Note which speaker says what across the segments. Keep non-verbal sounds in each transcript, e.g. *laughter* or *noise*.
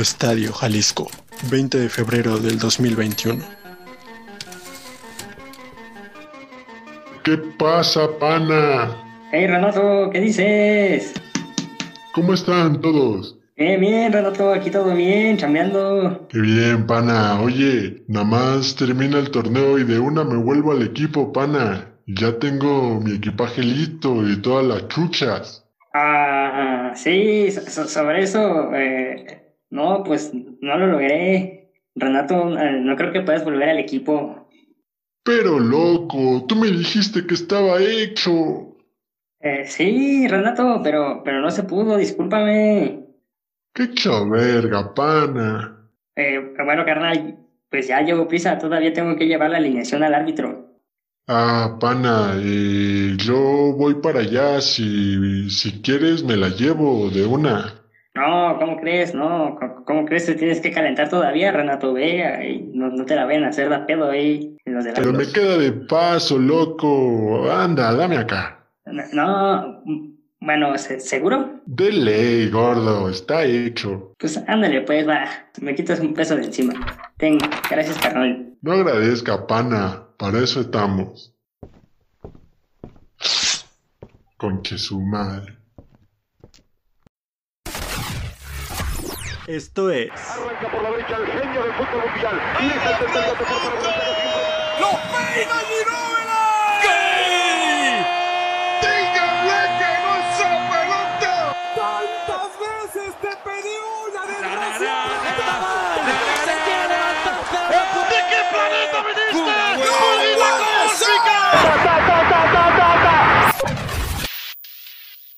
Speaker 1: Estadio Jalisco, 20 de febrero del 2021.
Speaker 2: ¿Qué pasa, pana?
Speaker 3: Hey Renato, ¿qué dices?
Speaker 2: ¿Cómo están todos?
Speaker 3: Eh, bien, Renato, aquí todo bien, chambeando.
Speaker 2: Qué bien, pana. Oye, nada más termina el torneo y de una me vuelvo al equipo, pana. Ya tengo mi equipaje listo y todas las chuchas.
Speaker 3: Ah, sí, so- sobre eso, eh, no, pues no lo logré. Renato, eh, no creo que puedas volver al equipo.
Speaker 2: Pero loco, tú me dijiste que estaba hecho.
Speaker 3: Eh, sí, Renato, pero, pero no se pudo, discúlpame.
Speaker 2: Qué verga, pana.
Speaker 3: Eh, bueno, carnal, pues ya llevo prisa, todavía tengo que llevar la alineación al árbitro.
Speaker 2: Ah, pana, eh, yo voy para allá. Si, si quieres, me la llevo de una.
Speaker 3: No, ¿cómo crees? No, ¿cómo, cómo crees que tienes que calentar todavía, Renato? Ve, ahí, no, no te la ven a hacer da pedo ahí, los
Speaker 2: Pero me queda de paso, loco. Anda, dame acá.
Speaker 3: No, bueno, ¿se- ¿seguro?
Speaker 2: De ley, gordo, está hecho.
Speaker 3: Pues ándale, pues va, me quitas un peso de encima. Ten, gracias, carnal.
Speaker 2: No agradezca, pana. Para eso estamos. Conche su madre.
Speaker 1: Esto es
Speaker 4: Arranca por la derecha el genio del fútbol mundial. Y es el tercer gol.
Speaker 5: ¡Lo peina Ginóbili!
Speaker 4: ¡Díganle que no es esa pelota!
Speaker 5: ¡Tantas veces te pedí una!
Speaker 4: ¿De qué planeta viniste?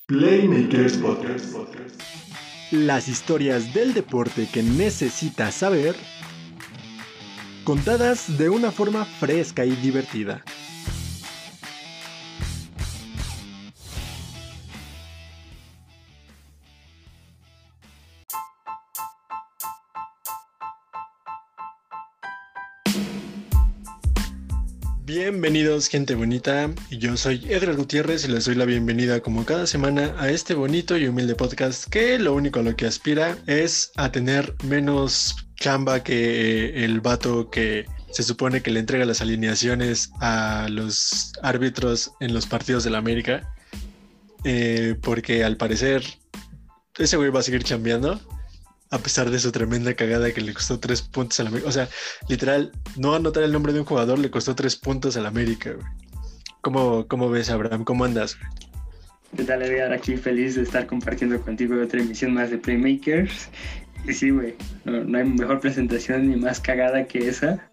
Speaker 1: Playmakers Podcast. Las historias del deporte que necesitas saber, contadas de una forma fresca y divertida. Bienvenidos gente bonita, yo soy Edgar Gutiérrez y les doy la bienvenida como cada semana a este bonito y humilde podcast que lo único a lo que aspira es a tener menos chamba que el vato que se supone que le entrega las alineaciones a los árbitros en los partidos de la América, Eh, porque al parecer ese güey va a seguir chambeando a pesar de su tremenda cagada que le costó tres puntos a la América. O sea, literal, no anotar el nombre de un jugador le costó tres puntos al América, güey. ¿Cómo, ¿Cómo ves, Abraham? ¿Cómo andas?
Speaker 3: ¿Qué tal, Edgar? Aquí feliz de estar compartiendo contigo otra emisión más de Playmakers. Y sí, güey, no, no hay mejor presentación ni más cagada que esa,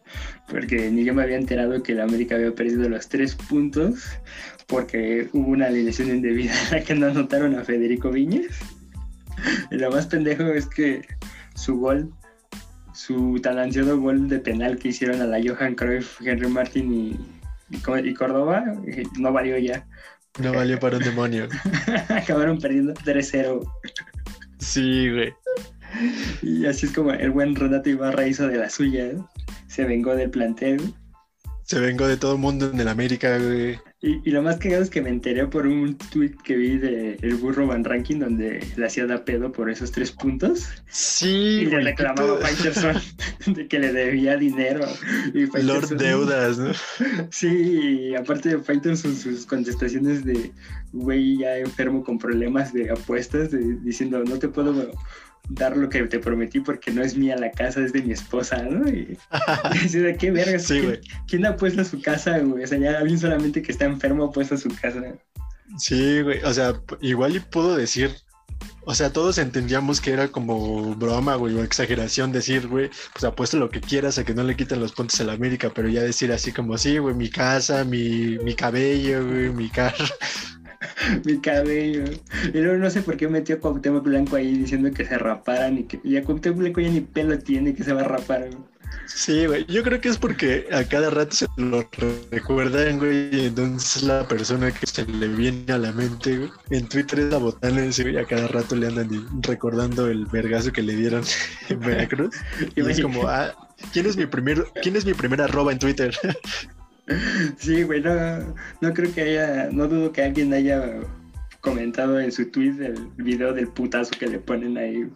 Speaker 3: porque ni yo me había enterado que el América había perdido los tres puntos porque hubo una alineación indebida en la que no anotaron a Federico Viñez. *laughs* Y lo más pendejo es que su gol, su tan ansiado gol de penal que hicieron a la Johan Cruyff, Henry Martin y, y Córdoba, eh, no valió ya.
Speaker 1: No valió para un demonio. *laughs*
Speaker 3: Acabaron perdiendo 3-0.
Speaker 1: Sí, güey.
Speaker 3: Y así es como el buen Renato Ibarra hizo de la suya. ¿eh? Se vengó del plantel.
Speaker 1: Se vengó de todo el mundo en el América, güey.
Speaker 3: Y, y lo más cagado es que me enteré por un tweet que vi de el burro Van Ranking donde le hacía da pedo por esos tres puntos.
Speaker 1: Sí,
Speaker 3: Y le reclamaba a Faitelson *laughs* de que le debía dinero. Y
Speaker 1: Lord Deudas, ¿no?
Speaker 3: Sí, y aparte de Faitelson sus contestaciones de güey ya enfermo con problemas de apuestas, de- diciendo no te puedo dar lo que te prometí porque no es mía la casa, es de mi esposa, ¿no? Y, *laughs* y qué vergas.
Speaker 1: Sí,
Speaker 3: ¿quién-
Speaker 1: güey.
Speaker 3: ¿Quién apuesta a su casa, güey? O sea, ya alguien solamente que está enfermo apuesta a su casa.
Speaker 1: Sí, güey. O sea, igual y pudo decir. O sea, todos entendíamos que era como broma, güey, o exageración decir, güey, pues apuesto lo que quieras a que no le quiten los puntos a la América, pero ya decir así como, sí, güey, mi casa, mi, mi cabello, güey, mi carro. *laughs*
Speaker 3: Mi cabello. Y luego no sé por qué metió a Cuauhtémoc Blanco ahí diciendo que se raparan y que y a Cuauhtémoc Blanco ya ni pelo tiene que se va a rapar. güey.
Speaker 1: Sí, güey. Yo creo que es porque a cada rato se lo recuerdan, güey. Y entonces la persona que se le viene a la mente, güey. En Twitter es la botana ese, güey. A cada rato le andan recordando el vergazo que le dieron *laughs* en Veracruz. *laughs* Y es como, ah, ¿quién es mi primer, quién es mi primer arroba en Twitter?
Speaker 3: Sí, güey, no, creo que haya, no dudo que alguien haya comentado en su tweet el video del putazo que le ponen ahí.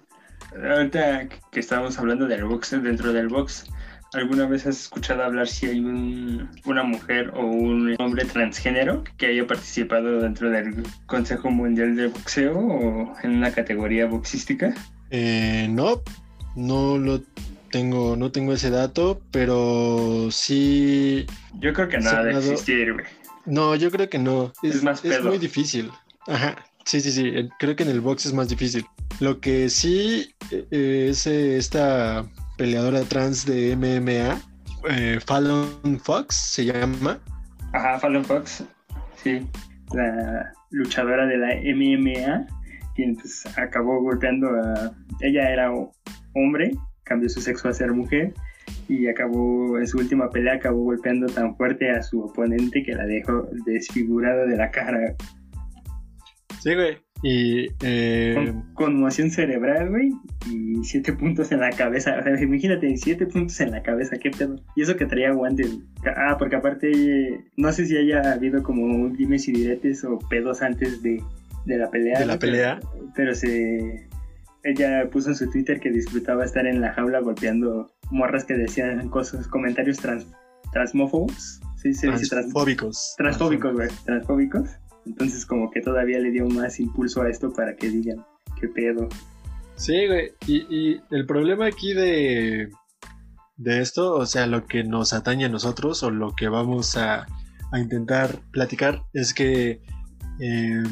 Speaker 3: ahorita que estábamos hablando del box, dentro del box, ¿alguna vez has escuchado hablar si hay un, una mujer o un hombre transgénero que haya participado dentro del Consejo Mundial de Boxeo o en una categoría boxística?
Speaker 1: Eh, no, no lo tengo, no tengo ese dato, pero sí.
Speaker 3: Yo creo que no ha de existir, güey.
Speaker 1: No, yo creo que no. Es,
Speaker 3: Es más
Speaker 1: es
Speaker 3: pedo.
Speaker 1: muy difícil. Ajá. Sí, sí, sí. Creo que en el box es más difícil. Lo que sí eh, es eh, esta peleadora trans de MMA, eh, Fallon Fox se llama.
Speaker 3: Ajá, Fallon Fox, sí, la luchadora de la MMA, quien pues acabó golpeando a... Ella era ho- hombre, cambió su sexo a ser mujer y acabó, en su última pelea, acabó golpeando tan fuerte a su oponente que la dejó desfigurada de la cara,
Speaker 1: Sí, güey. Y eh,
Speaker 3: con conmoción cerebral, güey, y siete puntos en la cabeza. O sea, imagínate, siete puntos en la cabeza, qué pedo. Y eso que traía guantes. Ah, porque aparte, no sé si haya habido como dimes y diretes o pedos antes de, de la pelea.
Speaker 1: de la pelea.
Speaker 3: Pero, se. Ella puso en su Twitter que disfrutaba estar en la jaula golpeando morras que decían cosas, comentarios trans, transmófobos. Sí, se dice trans-
Speaker 1: Transfóbicos.
Speaker 3: transfóbicos, güey, transfóbicos. Entonces como que todavía le dio más impulso a esto para que digan, qué pedo.
Speaker 1: Sí, güey. Y, y el problema aquí de, de esto, o sea, lo que nos atañe a nosotros o lo que vamos a, a intentar platicar es que eh,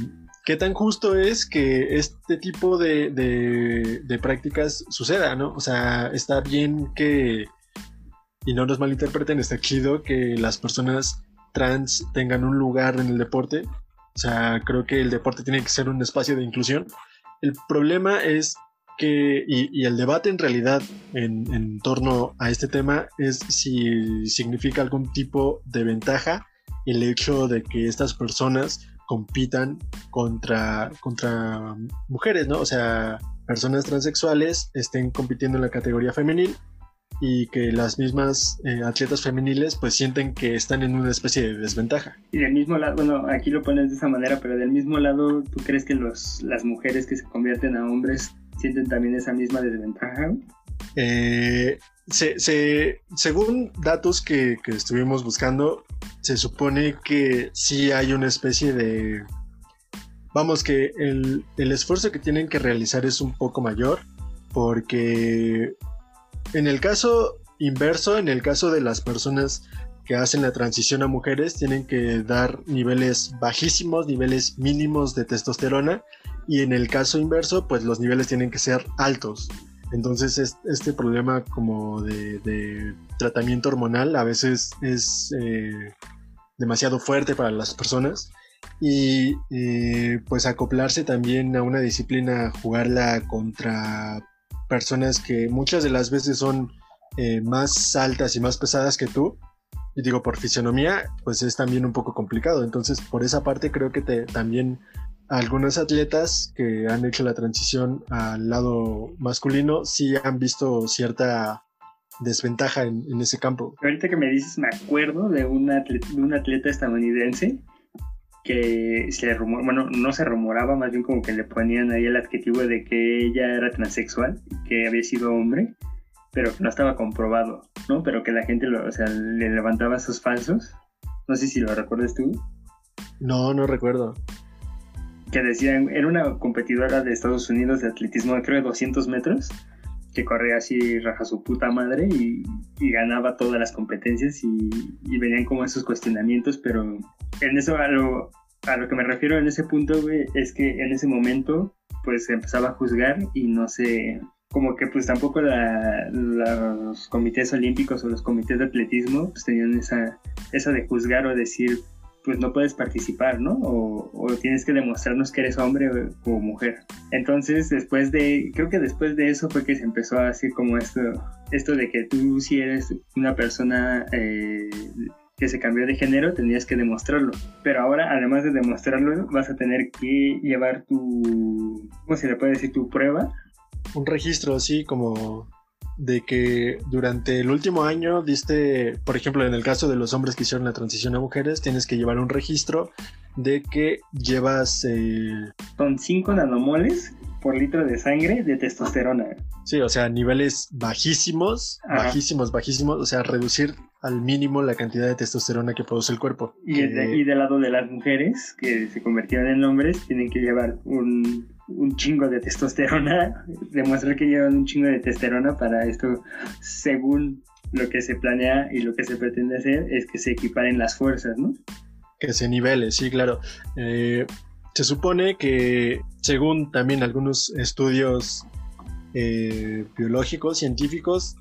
Speaker 1: qué tan justo es que este tipo de, de- prácticas suceda, ¿no? O sea, está bien que, y no nos malinterpreten, está chido que las personas trans tengan un lugar en el deporte. O sea, creo que el deporte tiene que ser un espacio de inclusión. El problema es que, y, el debate en realidad en torno a este tema es si significa algún tipo de ventaja el hecho de que estas personas compitan contra, contra mujeres, ¿no? O sea, personas transexuales estén compitiendo en la categoría femenil y que las mismas eh, atletas femeniles pues sienten que están en una especie de desventaja.
Speaker 3: Y del mismo lado, bueno, aquí lo pones de esa manera, pero del mismo lado, ¿tú crees que los, las mujeres que se convierten a hombres sienten también esa misma desventaja?
Speaker 1: Eh, se- se- según datos que, que estuvimos buscando, se supone que sí hay una especie de... Vamos, que el, el esfuerzo que tienen que realizar es un poco mayor, porque en el caso inverso, en el caso de las personas que hacen la transición a mujeres, tienen que dar niveles bajísimos, niveles mínimos de testosterona, y en el caso inverso, pues los niveles tienen que ser altos. Entonces es- este problema como de, tratamiento hormonal a veces es eh, demasiado fuerte para las personas y pues acoplarse también a una disciplina, jugarla contra personas que muchas de las veces son eh, más altas y más pesadas que tú. Y digo, por fisionomía, pues es también un poco complicado. Entonces, por esa parte creo que te, también algunos atletas que han hecho la transición al lado masculino sí han visto cierta desventaja en, en ese campo.
Speaker 3: Ahorita que me dices, me acuerdo de un atleta, de un atleta estadounidense que se rumor, bueno, no se rumoraba, más bien como que le ponían ahí el adjetivo de que ella era transexual, que había sido hombre, pero que no estaba comprobado, ¿no? Pero que la gente, lo, o sea, le levantaba sus falsos. No sé si lo recuerdas tú.
Speaker 1: No, no recuerdo.
Speaker 3: Que decían, era una competidora de Estados Unidos de atletismo, creo de 200 metros, que corría así raja su puta madre y, ganaba todas las competencias y, y venían como esos cuestionamientos, pero en eso a lo, a lo que me refiero en ese punto, güey, es que en ese momento pues se empezaba a juzgar y no sé, como que pues tampoco la- los comités olímpicos o los comités de atletismo pues tenían esa, esa de juzgar o decir pues no puedes participar, ¿no? O, o tienes que demostrarnos que eres hombre o, mujer. Entonces, después de, creo que después de eso fue que se empezó a hacer como esto, esto de que tú si eres una persona eh, que se cambió de género, tenías que demostrarlo. Pero ahora, además de demostrarlo, vas a tener que llevar tu, ¿cómo se le puede decir? Tu prueba.
Speaker 1: Un registro así como de que durante el último año diste, por ejemplo, en el caso de los hombres que hicieron la transición a mujeres, tienes que llevar un registro de que llevas... eh,
Speaker 3: Son 5 nanomoles por litro de sangre de testosterona.
Speaker 1: Sí, o sea, niveles bajísimos,
Speaker 3: Ajá.
Speaker 1: bajísimos, bajísimos, o sea, reducir al mínimo la cantidad de testosterona que produce el cuerpo.
Speaker 3: Y,
Speaker 1: Que-
Speaker 3: de- y del lado de las mujeres que se convirtieron en hombres, tienen que llevar un, un chingo de testosterona, *laughs* demostrar que llevan un chingo de testosterona para esto, según lo que se planea y lo que se pretende hacer, es que se equiparen las fuerzas, ¿no?
Speaker 1: que se nivele, sí, claro. Eh, se supone que, según también algunos estudios eh, biológicos, científicos,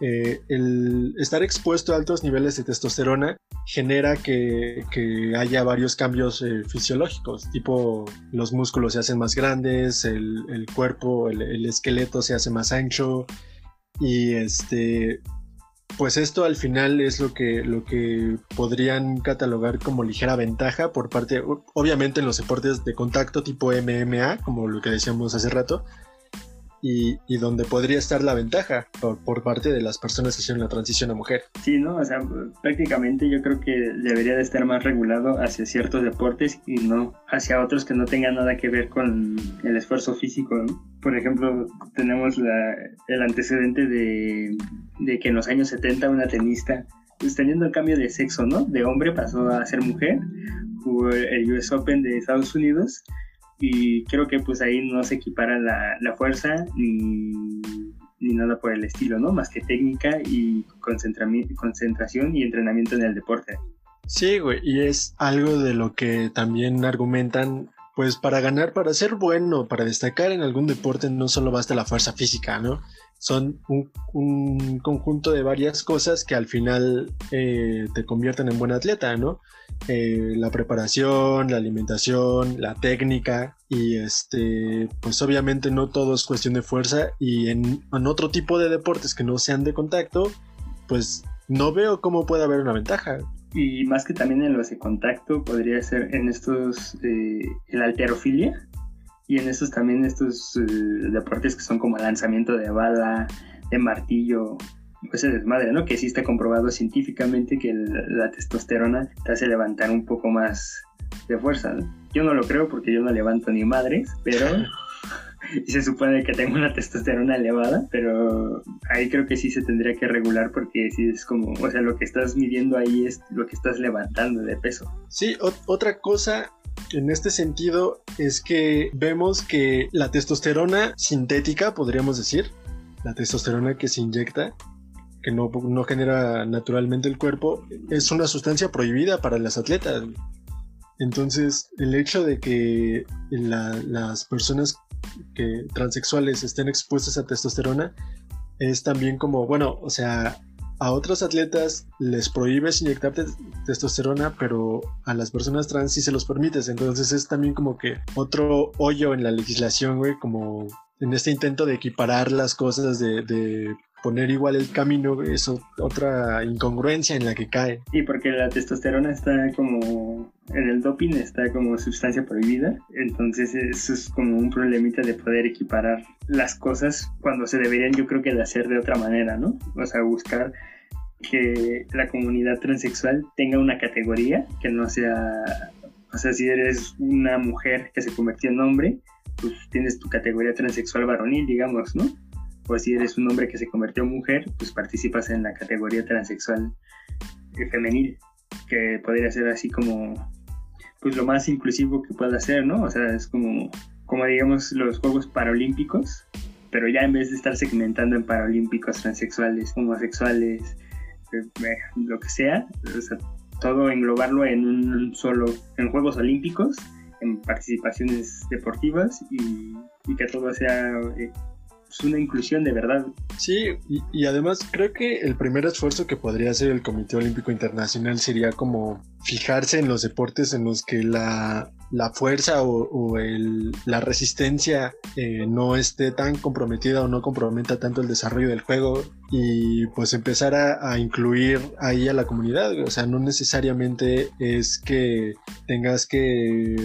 Speaker 1: eh, el estar expuesto a altos niveles de testosterona genera que, que haya varios cambios eh, fisiológicos, tipo los músculos se hacen más grandes, el, el cuerpo, el, el esqueleto se hace más ancho y este pues esto al final es lo que, lo que podrían catalogar como ligera ventaja por parte, obviamente en los deportes de contacto tipo MMA, como lo que decíamos hace rato, y, y donde podría estar la ventaja por, por parte de las personas que hicieron la transición a mujer.
Speaker 3: Sí, ¿no? O sea, prácticamente yo creo que debería de estar más regulado hacia ciertos deportes y no hacia otros que no tengan nada que ver con el esfuerzo físico, ¿no? Por ejemplo, tenemos la- el antecedente de, de que en los años 70 una tenista, pues teniendo el cambio de sexo, ¿no? De hombre pasó a ser mujer, jugó el US Open de Estados Unidos y creo que pues ahí no se equipara la, la fuerza ni, ni nada por el estilo, ¿no? Más que técnica y concentración y entrenamiento en el deporte.
Speaker 1: Sí, güey, y es algo de lo que también argumentan, pues para ganar, para ser bueno, para destacar en algún deporte, no solo basta la fuerza física, ¿no? Son un, un conjunto de varias cosas que al final eh, te convierten en buen atleta, ¿no? Eh, la preparación, la alimentación, la técnica y este, pues obviamente no todo es cuestión de fuerza y en, en otro tipo de deportes que no sean de contacto, pues no veo cómo puede haber una ventaja.
Speaker 3: Y más que también en los de contacto, podría ser en estos, eh, el alterofilia y en estos también estos eh, deportes que son como lanzamiento de bala, de martillo, ese desmadre, ¿no? Que sí está comprobado científicamente que la testosterona te hace levantar un poco más de fuerza, ¿no? Yo no lo creo porque yo no levanto ni madres, pero... *laughs* *laughs* Y se supone que tengo una testosterona elevada, pero ahí creo que sí se tendría que regular porque sí es como, o sea, lo que estás midiendo ahí es lo que estás levantando de peso.
Speaker 1: Sí, ot- otra cosa en este sentido es que vemos que la testosterona sintética, podríamos decir, la testosterona que se inyecta, que no, no genera naturalmente el cuerpo, es una sustancia prohibida para las atletas. Entonces, el hecho de que la- las personas que transexuales estén expuestas a testosterona es también como, bueno, o sea, a otros atletas les prohíbes inyectar te- testosterona, pero a las personas trans sí se los permites. Entonces es también como que otro hoyo en la legislación, güey, como en este intento de equiparar las cosas, de poner igual el camino, es otra incongruencia en la que cae.
Speaker 3: Y porque la testosterona está como en el doping, está como sustancia prohibida, entonces eso es como un problemita de poder equiparar las cosas cuando se deberían yo creo que de hacer de otra manera, ¿no? O sea, buscar que la comunidad transexual tenga una categoría que no sea, o sea, si eres una mujer que se convirtió en hombre, pues tienes tu categoría transexual varonil, digamos, ¿no? O si eres un hombre que se convirtió en mujer, pues participas en la categoría transexual eh, femenil, que podría ser así como, pues lo más inclusivo que pueda ser, ¿no? O sea, es como, como digamos los Juegos Paralímpicos, pero ya en vez de estar segmentando en paralímpicos transexuales, homosexuales, eh, eh, lo que sea, o sea, todo englobarlo en un solo, en Juegos Olímpicos, en participaciones deportivas y, que todo sea pues, una inclusión de verdad.
Speaker 1: Sí, y, además creo que el primer esfuerzo que podría hacer el Comité Olímpico Internacional sería como fijarse en los deportes en los que la, la fuerza o, el- la resistencia eh, no esté tan comprometida o no comprometa tanto el desarrollo del juego y pues empezar a incluir ahí a la comunidad. O sea, no necesariamente es que tengas que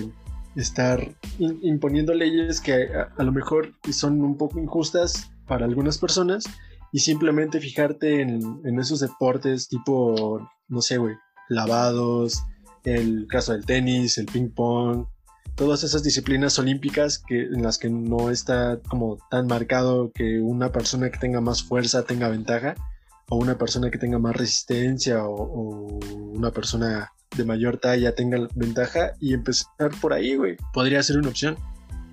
Speaker 1: estar imponiendo leyes que a, a lo mejor son un poco injustas para algunas personas y simplemente fijarte en, en esos deportes tipo, no sé, güey, lavados, el caso del tenis, el ping pong, todas esas disciplinas olímpicas que, en las que no está como tan marcado que una persona que tenga más fuerza tenga ventaja, o una persona que tenga más resistencia, o, o una persona de mayor talla tenga ventaja, y empezar por ahí, güey. Podría ser una opción.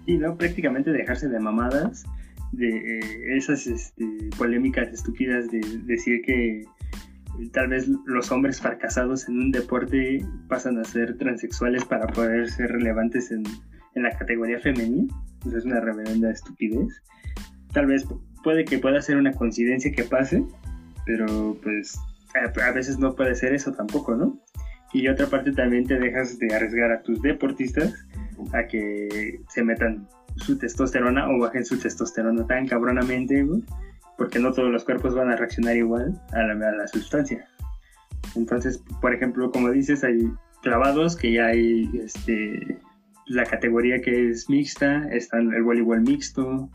Speaker 3: Y no prácticamente dejarse de mamadas, de eh, esas este, polémicas estúpidas de decir que tal vez los hombres fracasados en un deporte pasan a ser transexuales para poder ser relevantes en, en la categoría femenina. Pues es una reverenda estupidez. Tal vez puede que pueda ser una coincidencia que pase, pero pues a, veces no puede ser eso tampoco, ¿no? Y otra parte también te dejas de arriesgar a tus deportistas a que se metan su testosterona o bajen su testosterona tan cabronamente, porque no todos los cuerpos van a reaccionar igual a la, a la sustancia. Entonces, por ejemplo, como dices, hay clavados que ya hay este, la categoría que es mixta, está el voleibol mixto,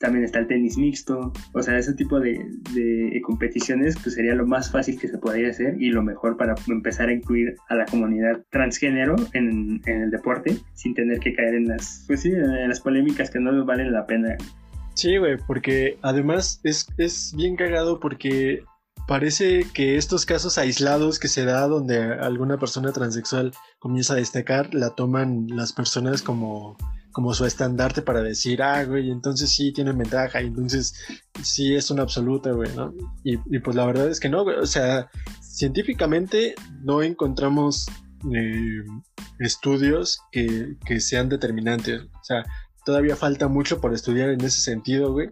Speaker 3: también está el tenis mixto, o sea, ese tipo de, de, competiciones pues sería lo más fácil que se podría hacer y lo mejor para empezar a incluir a la comunidad transgénero en, en el deporte sin tener que caer en las, pues sí, en las polémicas que no valen la pena.
Speaker 1: Sí, güey, porque además es, es bien cagado porque parece que estos casos aislados que se da donde alguna persona transexual comienza a destacar, la toman las personas como como su estandarte para decir, ah, güey, entonces sí tienen ventaja, y entonces sí es una absoluta, güey, ¿no? Y, pues la verdad es que no, güey, o sea, científicamente no encontramos eh, estudios que, que sean determinantes, o sea, todavía falta mucho por estudiar en ese sentido, güey,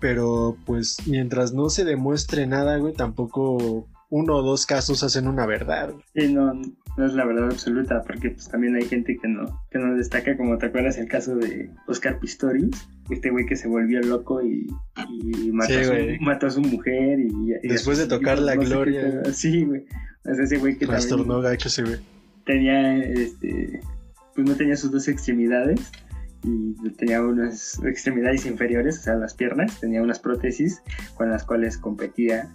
Speaker 1: pero pues mientras no se demuestre nada, güey, tampoco uno o dos casos hacen una verdad.
Speaker 3: Sí, no, no es la verdad absoluta, porque pues también hay gente que no, que no destaca, como te acuerdas el caso de Oscar Pistorius, este güey que se volvió loco y, y mató,
Speaker 1: Sí,
Speaker 3: a su, mató a su mujer y, y
Speaker 1: Después de tocar la
Speaker 3: no sé qué
Speaker 1: gloria.
Speaker 3: Sí, güey. O sea, ese güey que
Speaker 1: Trastornó gacho ese güey.
Speaker 3: tenía, este, pues no tenía sus dos extremidades y tenía unas extremidades inferiores, o sea, las piernas, tenía unas prótesis con las cuales competía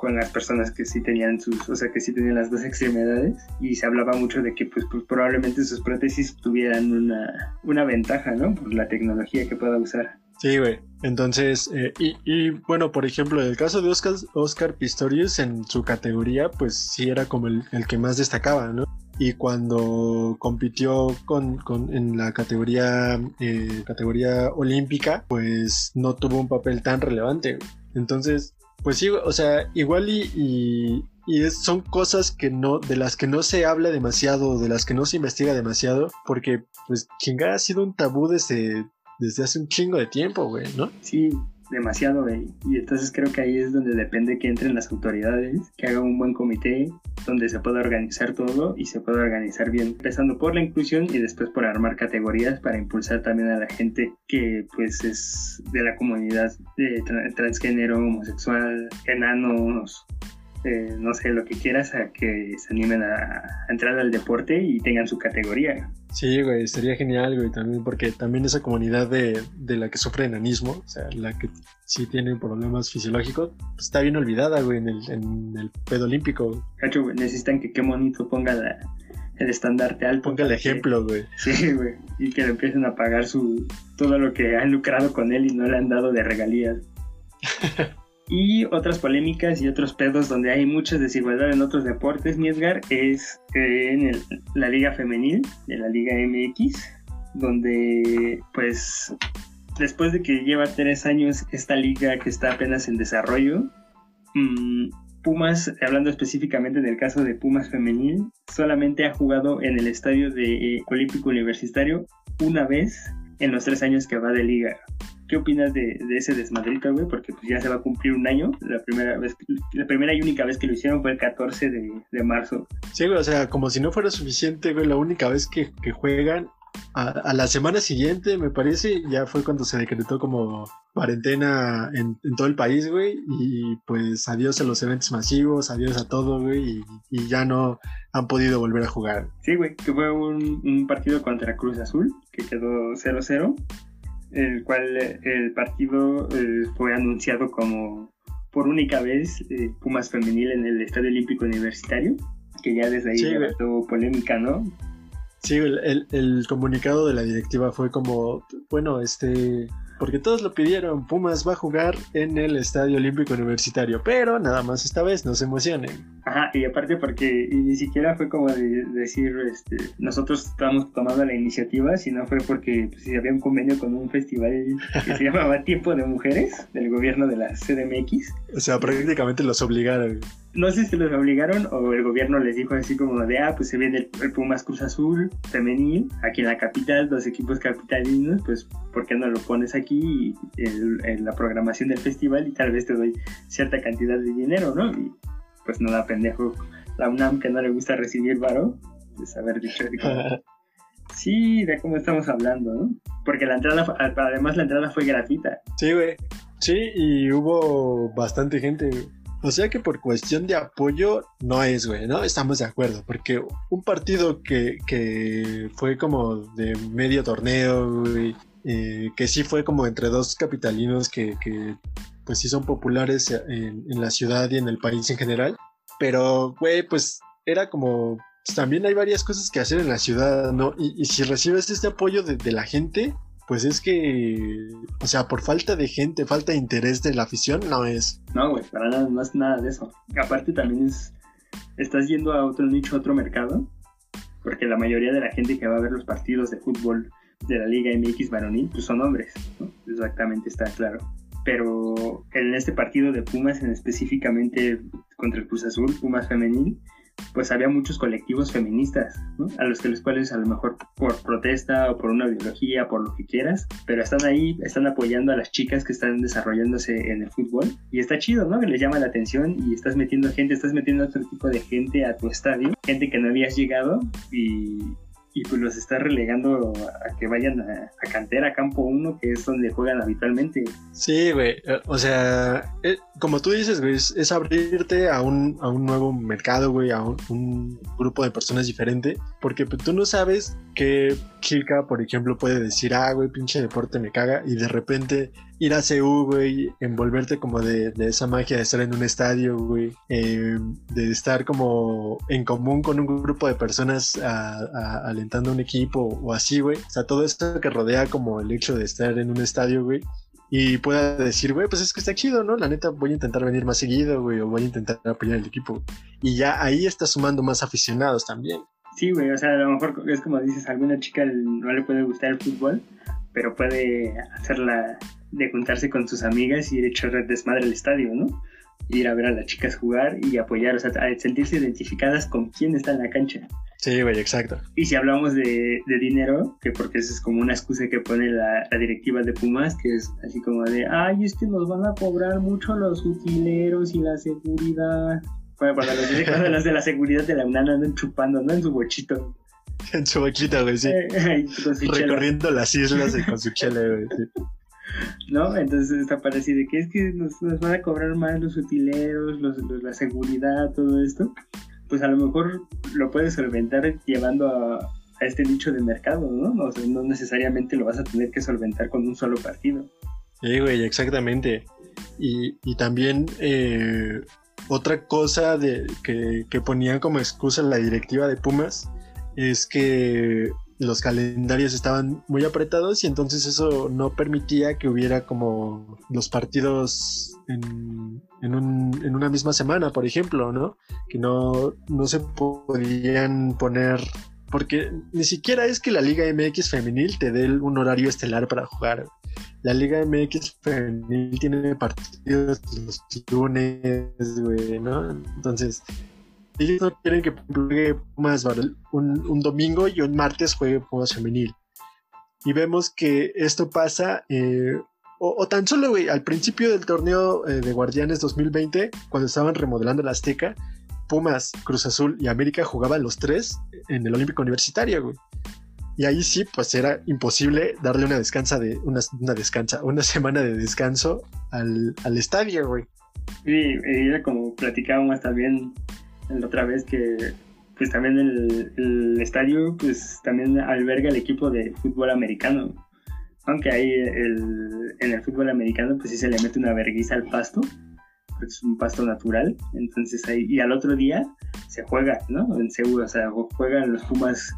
Speaker 3: con las personas que sí tenían sus, o sea, que sí tenían las dos extremidades y se hablaba mucho de que pues, pues probablemente sus prótesis tuvieran una, una ventaja, ¿no? Por la tecnología que pueda usar.
Speaker 1: Sí, güey. Entonces, eh, y, y, bueno, por ejemplo, el caso de Oscar, Oscar Pistorius en su categoría, pues sí era como el, el que más destacaba, ¿no? Y cuando compitió con, con en la categoría, eh, categoría olímpica, pues no tuvo un papel tan relevante. Entonces, pues sí, o sea, igual y, y, es, son cosas que no, de las que no se habla demasiado, de las que no se investiga demasiado, porque pues chingada ha sido un tabú desde, desde hace un chingo de tiempo, güey, ¿no?
Speaker 3: Sí, demasiado. Y entonces creo que ahí es donde depende que entren las autoridades, que hagan un buen comité donde se pueda organizar todo y se pueda organizar bien, empezando por la inclusión y después por armar categorías para impulsar también a la gente que pues es de la comunidad de tra transgénero, homosexual, enanos, eh, no sé, lo que quieras, a que se animen a, a, entrar al deporte y tengan su categoría.
Speaker 1: Sí, güey, sería genial, güey, también, porque también esa comunidad de, de la que sufre enanismo, o sea, la que sí tiene problemas fisiológicos, pues está bien olvidada, güey, en el, en el pedo olímpico.
Speaker 3: Cacho, güey, necesitan que qué bonito ponga la, el estandarte alto.
Speaker 1: Ponga el ejemplo, güey.
Speaker 3: Sí, güey, y que le empiecen a pagar su todo lo que han lucrado con él y no le han dado de regalías. *laughs* Y otras polémicas y otros pedos donde hay mucha desigualdad en otros deportes, mi Edgar, es eh, en el, la Liga Femenil de la Liga MX, donde pues después de que lleva tres años esta liga que está apenas en desarrollo, mmm, Pumas, hablando específicamente del caso de Pumas Femenil, solamente ha jugado en el estadio de eh, Olímpico Universitario una vez en los tres años que va de liga. ¿Qué opinas de, ese desmadrito, güey? Porque pues ya se va a cumplir un año. La primera vez, la primera y única vez que lo hicieron fue el 14 de, marzo.
Speaker 1: Sí, güey, o sea, como si no fuera suficiente, güey, la única vez que juegan a, a, la semana siguiente, me parece, ya fue cuando se decretó como cuarentena en, en, todo el país, güey, y pues adiós a los eventos masivos, adiós a todo, güey, y, y, ya no han podido volver a jugar.
Speaker 3: Sí, güey, que fue un, un partido contra Cruz Azul, que quedó 0-0, el cual el partido eh, fue anunciado como por única vez eh, Pumas Femenil en el Estadio Olímpico Universitario, que ya desde ahí
Speaker 1: Sí,
Speaker 3: polémica, ¿no?
Speaker 1: Sí, el, el- el comunicado de la directiva fue como, bueno, este, porque todos lo pidieron, Pumas va a jugar en el Estadio Olímpico Universitario, pero nada más esta vez, no se emocionen.
Speaker 3: Ajá, y aparte porque y ni siquiera fue como de decir, este, nosotros estamos tomando la iniciativa, sino fue porque pues, había un convenio con un festival que se *laughs* llamaba Tiempo de Mujeres del gobierno de la CDMX.
Speaker 1: O sea, prácticamente los obligaron.
Speaker 3: No sé si los obligaron o el gobierno les dijo así como de, ah, pues se viene el, el Pumas Cruz Azul femenil, aquí en la capital, los equipos capitalinos, pues ¿por qué no lo pones aquí en, en la programación del festival y tal vez te doy cierta cantidad de dinero, ¿no? Y pues nada, pendejo, la UNAM que no le gusta recibir varo, pues haber dicho, *laughs* sí, de cómo estamos hablando, ¿no? Porque la entrada, además la entrada fue gratuita.
Speaker 1: Sí, güey. Sí, y hubo bastante gente. O sea que por cuestión de apoyo no es, güey, ¿no? Estamos de acuerdo, porque un partido que, que fue como de medio torneo, güey, eh, que sí fue como entre dos capitalinos que, que pues sí son populares en, en la ciudad y en el país en general, pero, güey, pues era como... pues, también hay varias cosas que hacer en la ciudad, ¿no? Y, y si recibes este apoyo de, de la gente, pues es que, o sea, por falta de gente, falta de interés de la afición, no es.
Speaker 3: No, güey, para nada, no es nada de eso. Aparte también es, estás yendo a otro nicho, a otro mercado, porque la mayoría de la gente que va a ver los partidos de fútbol de la Liga MX varonil, pues son hombres. Exactamente, está claro. Pero en este partido de Pumas, en específicamente contra el Cruz Azul, Pumas femenil, pues había muchos colectivos feministas. A los que los cuales a lo mejor por protesta o por una ideología, por lo que quieras, pero están ahí, están apoyando a las chicas que están desarrollándose en el fútbol y está chido, ¿no? Que les llama la atención y estás metiendo gente, estás metiendo otro tipo de gente a tu estadio, gente que no habías llegado y, y pues los estás relegando a que vayan a, cantera, a campo 1, que es donde juegan habitualmente.
Speaker 1: Sí, güey. eh, O sea, eh, como tú dices, güey, es, es abrirte a un, a un nuevo mercado, güey, a un, grupo de personas diferente. Porque pues, tú no sabes qué chica, por ejemplo, puede decir, ah, güey, pinche deporte me caga. Y de repente ir a CU, güey, envolverte como de, de esa magia de estar en un estadio, güey. eh, de estar como en común con un grupo de personas a- a- alentando un equipo o así, güey. O sea, todo esto que rodea como el hecho de estar en un estadio, güey y pueda decir, güey, pues es que está chido, ¿no? La neta, voy a intentar venir más seguido, güey, o voy a intentar apoyar el equipo. Y ya ahí está sumando más aficionados también.
Speaker 3: Sí, güey, o sea, a lo mejor es como dices, alguna chica no le puede gustar el fútbol, pero puede hacerla de juntarse con sus amigas y ir a echar desmadre al estadio, ¿no? Ir a ver a las chicas jugar y apoyar, o sea, a sentirse identificadas con quién está en la cancha.
Speaker 1: Sí, güey, exacto.
Speaker 3: Y si hablamos de, de dinero, que porque esa es como una excusa que pone la, la directiva de Pumas, que es así como de, ay, es que nos van a cobrar mucho los utileros y la seguridad. Bueno, cuando los, de, cuando los de la seguridad de la UNAM andan chupando, ¿no? En su bochito.
Speaker 1: En su boquita, güey, sí. *laughs* Recorriendo las islas y con su chela, güey. sí.
Speaker 3: ¿No? Entonces está parecido de que es que nos, van a cobrar más los utileros, los- la seguridad, todo esto. Pues a lo mejor lo puedes solventar llevando a, a este nicho de mercado, ¿no? O sea, no necesariamente lo vas a tener que solventar con un solo partido.
Speaker 1: Sí, güey, exactamente. Y, y también eh, otra cosa de, que, que ponían como excusa la directiva de Pumas es que los calendarios estaban muy apretados y entonces eso no permitía que hubiera como los partidos en, en, un- en una misma semana, por ejemplo, ¿no? Que no, no se podían poner... Porque ni siquiera es que la Liga MX femenil te dé un horario estelar para jugar. La Liga MX femenil tiene partidos los lunes, güey, ¿no? Entonces, ellos no quieren que juegue Pumas un, un domingo y un martes juegue Pumas femenil. Y vemos que esto pasa, eh, o, o tan solo, güey, al principio del torneo eh, de Guardianes 2020, cuando estaban remodelando la Azteca, Pumas, Cruz Azul y América jugaban los tres en el Olímpico Universitario, güey. Y ahí sí, pues era imposible darle una descansa de una, una descansa, una *laughs* semana de descanso al, al estadio, güey.
Speaker 3: Y era como platicábamos también la otra vez que pues también el, el estadio pues también alberga el equipo de fútbol americano. Aunque ahí el, en el fútbol americano pues sí se le mete una verguiza al pasto, porque es un pasto natural. Entonces ahí, y al otro día se juega, ¿no? En Seúl, o sea, juegan los Pumas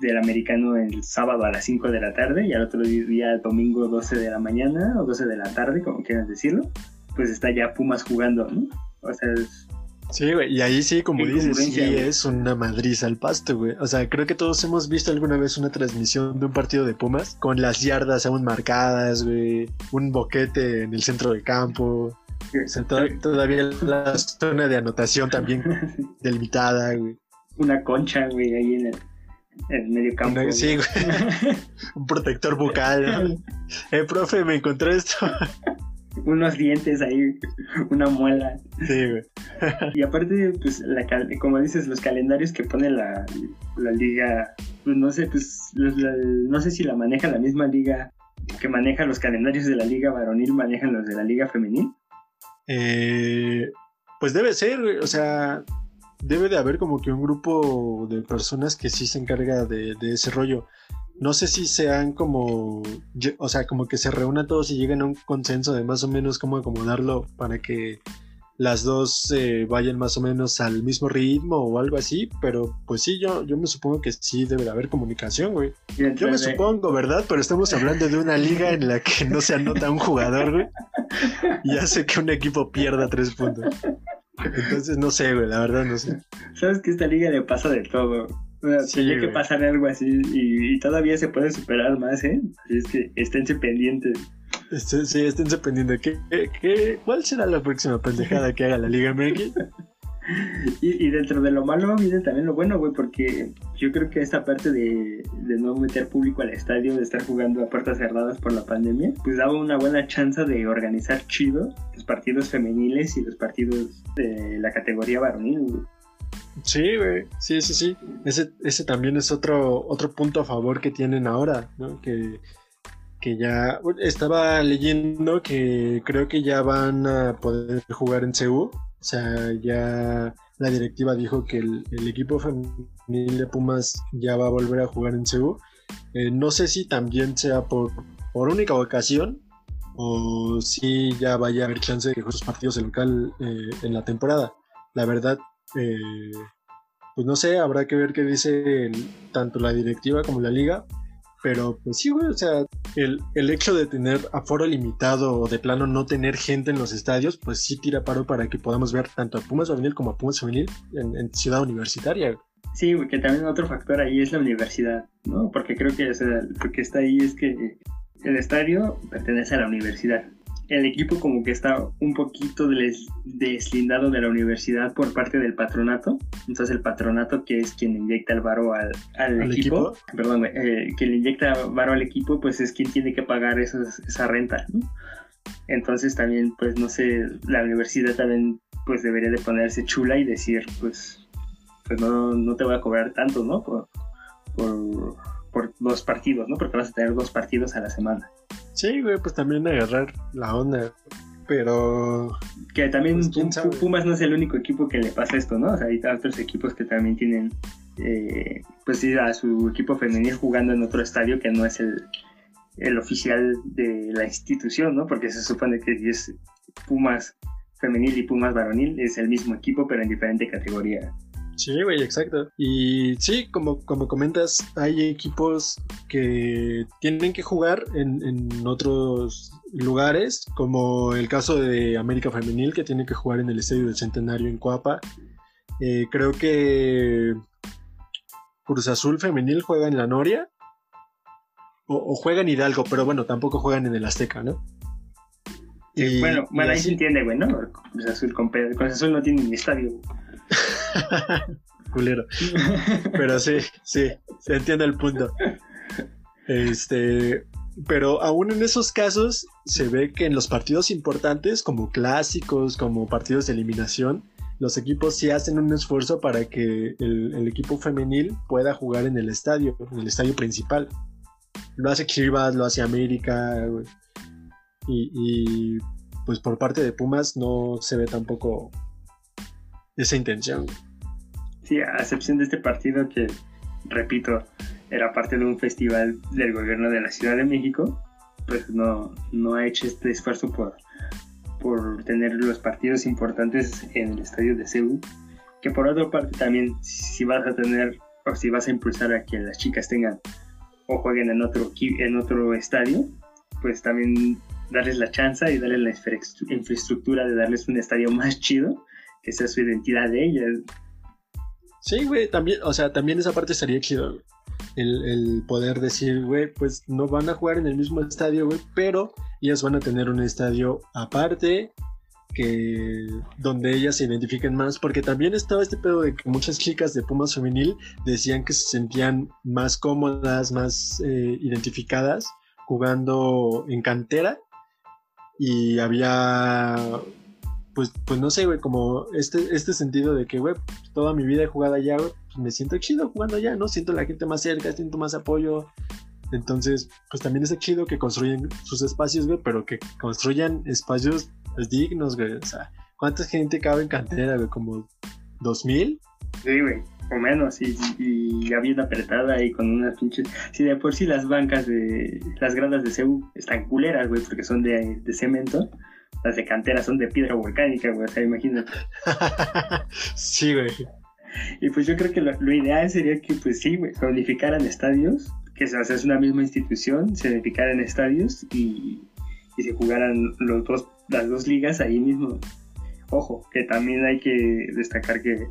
Speaker 3: del americano el sábado a las 5 de la tarde y al otro día domingo 12 de la mañana o 12 de la tarde, como quieras decirlo, pues está ya Pumas jugando, ¿no? O sea, es-
Speaker 1: Sí, güey, y ahí sí, como dices, sí
Speaker 3: güey.
Speaker 1: es una madriza al pasto, güey. O sea, creo que todos hemos visto alguna vez una transmisión de un partido de Pumas con las yardas aún marcadas, güey, un boquete en el centro del campo, o sea, to- todavía la zona de anotación también *laughs* delimitada, güey.
Speaker 3: una concha, güey, ahí en el, en el medio campo.
Speaker 1: Una- sí, güey, *laughs* un protector bucal. ¿no? *laughs* Eh, profe, me encontré esto.
Speaker 3: Unos dientes ahí, *laughs* una muela.
Speaker 1: Sí, güey. *laughs*
Speaker 3: Y aparte, pues, la cal- como dices, los calendarios que pone la, la liga, pues no sé, pues, los- la- no sé si la maneja la misma liga que maneja los calendarios de la liga varonil, manejan los de la liga femenil.
Speaker 1: Eh, pues debe ser, o sea, debe de haber como que un grupo de personas que sí se encarga de, de ese rollo. No sé si sean como, o sea, como que se reúnan todos y lleguen a un consenso de más o menos cómo acomodarlo para que las dos eh, vayan más o menos al mismo ritmo o algo así, pero pues sí, yo, yo me supongo que sí debe de haber comunicación, güey. Yo me supongo, ¿verdad? Pero estamos hablando de una liga en la que no se anota un jugador, güey. Y hace que un equipo pierda tres puntos. Entonces no sé, güey, la verdad no sé.
Speaker 3: Sabes que esta liga le pasa de todo.
Speaker 1: Sí,
Speaker 3: tenía que pasar algo así y, y todavía se puede superar más, ¿eh? Así es que esténse pendientes.
Speaker 1: Este, sí, esténse pendientes. ¿Qué, qué, qué- cuál será la próxima pendejada que haga la Liga MX? *laughs*
Speaker 3: Y, y dentro de lo malo viene también lo bueno, güey, porque yo creo que esta parte de, de no meter público al estadio, de estar jugando a puertas cerradas por la pandemia, pues daba una buena chance de organizar chido los partidos femeniles y los partidos de la categoría varonil, güey.
Speaker 1: Sí, güey. Sí, sí, sí. Ese, ese también es otro, otro punto a favor que tienen ahora, ¿no? Que, que ya estaba leyendo que creo que ya van a poder jugar en CU. O sea, ya la directiva dijo que el, equipo femenil de Pumas ya va a volver a jugar en CU. Eh, no sé si también sea por, por única ocasión o si ya vaya a haber chance de que juegue sus partidos de local eh, en la temporada. La verdad, eh, pues no sé, habrá que ver qué dice tanto la directiva como la liga. Pero pues sí, güey, o sea, el, el hecho de tener aforo limitado o de plano no tener gente en los estadios, pues sí tira paro para que podamos ver tanto a Pumas Femenil como a Pumas Femenil en, en Ciudad Universitaria.
Speaker 3: Sí, que también otro factor ahí es la universidad, ¿no? Porque creo que lo que está ahí es que el estadio pertenece a la universidad. El equipo como que está un poquito des- deslindado de la universidad por parte del patronato. Entonces el patronato, que es quien inyecta el varo al, al
Speaker 1: ¿Al
Speaker 3: equipo,
Speaker 1: equipo?
Speaker 3: perdón, eh, quien le inyecta varo al equipo, pues es quien tiene que pagar esos- esa renta, ¿no? Entonces también, pues no sé, la universidad también pues debería de ponerse chula y decir, pues pues no, no te voy a cobrar tanto, ¿no? Por, por, por dos partidos, ¿no? Porque vas a tener dos partidos a la semana.
Speaker 1: Sí, güey, pues también agarrar la onda. Pero
Speaker 3: Que también
Speaker 1: Pues.
Speaker 3: Pumas no es el único equipo que le pasa esto, ¿no? O sea, hay otros equipos que también tienen, eh, pues sí, a su equipo femenil jugando en otro estadio que no es el, el oficial de la institución, ¿no? Porque se supone que si es Pumas femenil y Pumas varonil, es el mismo equipo, pero en diferente categoría.
Speaker 1: Sí, güey, exacto. Y sí, como, como comentas, hay equipos que tienen que jugar en, en otros lugares, como el caso de América Femenil, que tiene que jugar en el Estadio del Centenario en Coapa. Eh, creo que Cruz Azul Femenil juega en la Noria. O, o juega en Hidalgo, pero bueno, tampoco juegan en el Azteca, ¿no? Y-
Speaker 3: bueno,
Speaker 1: y
Speaker 3: bueno, ahí
Speaker 1: así-
Speaker 3: se entiende, güey, ¿no? Cruz Azul, con Cruz Azul no tiene ni estadio. *laughs*
Speaker 1: Culero. Pero sí, sí, se entiende el punto. Este, pero aún en esos casos se ve que en los partidos importantes, como clásicos, como partidos de eliminación, los equipos sí hacen un esfuerzo para que el, equipo femenil pueda jugar en el estadio, en el estadio principal. Lo hace Chivas, lo hace América, y pues por parte de Pumas no se ve tampoco esa intención.
Speaker 3: Sí, a excepción de este partido que, repito, era parte de un festival del gobierno de la Ciudad de México, pues no, no ha hecho este esfuerzo por, por tener los partidos importantes en el estadio de Seúl. Que por otra parte también, si vas a tener o si vas a impulsar a que las chicas tengan o jueguen en otro, en otro estadio, pues también darles la chance y darles la infra- infraestructura de darles un estadio más chido, que sea su identidad de ellas.
Speaker 1: Sí, güey, también, o sea, también esa parte estaría chido. El, el poder decir, güey, pues no van a jugar en el mismo estadio, güey, pero ellas van a tener un estadio aparte que donde ellas se identifiquen más, porque también estaba este pedo de que muchas chicas de Pumas femenil decían que se sentían más cómodas, más eh, identificadas jugando en cantera y había pues, pues no sé, güey, como este, este sentido de que, güey, toda mi vida he jugado allá, güey, pues me siento chido jugando allá, ¿no? Siento la gente más cerca, siento más apoyo. Entonces, pues también es chido que construyen sus espacios, güey, pero que construyan espacios pues, dignos, güey. O sea, ¿cuánta gente cabe en cantera, güey? ¿Como dos mil?
Speaker 3: Sí, güey, o menos, y, y ya bien apretada y con unas pinches. Si de por sí las bancas de. Las gradas de CEU están culeras, güey, porque son de, de cemento. Las de cantera son de piedra volcánica, güey, o sea, imagínate. *laughs*
Speaker 1: sí, güey.
Speaker 3: Y pues yo creo que lo, lo ideal sería que, pues sí, güey, se unificaran estadios, que se hace una misma institución, se unificaran estadios y, y se jugaran los dos, las dos ligas ahí mismo. Ojo, que también hay que destacar que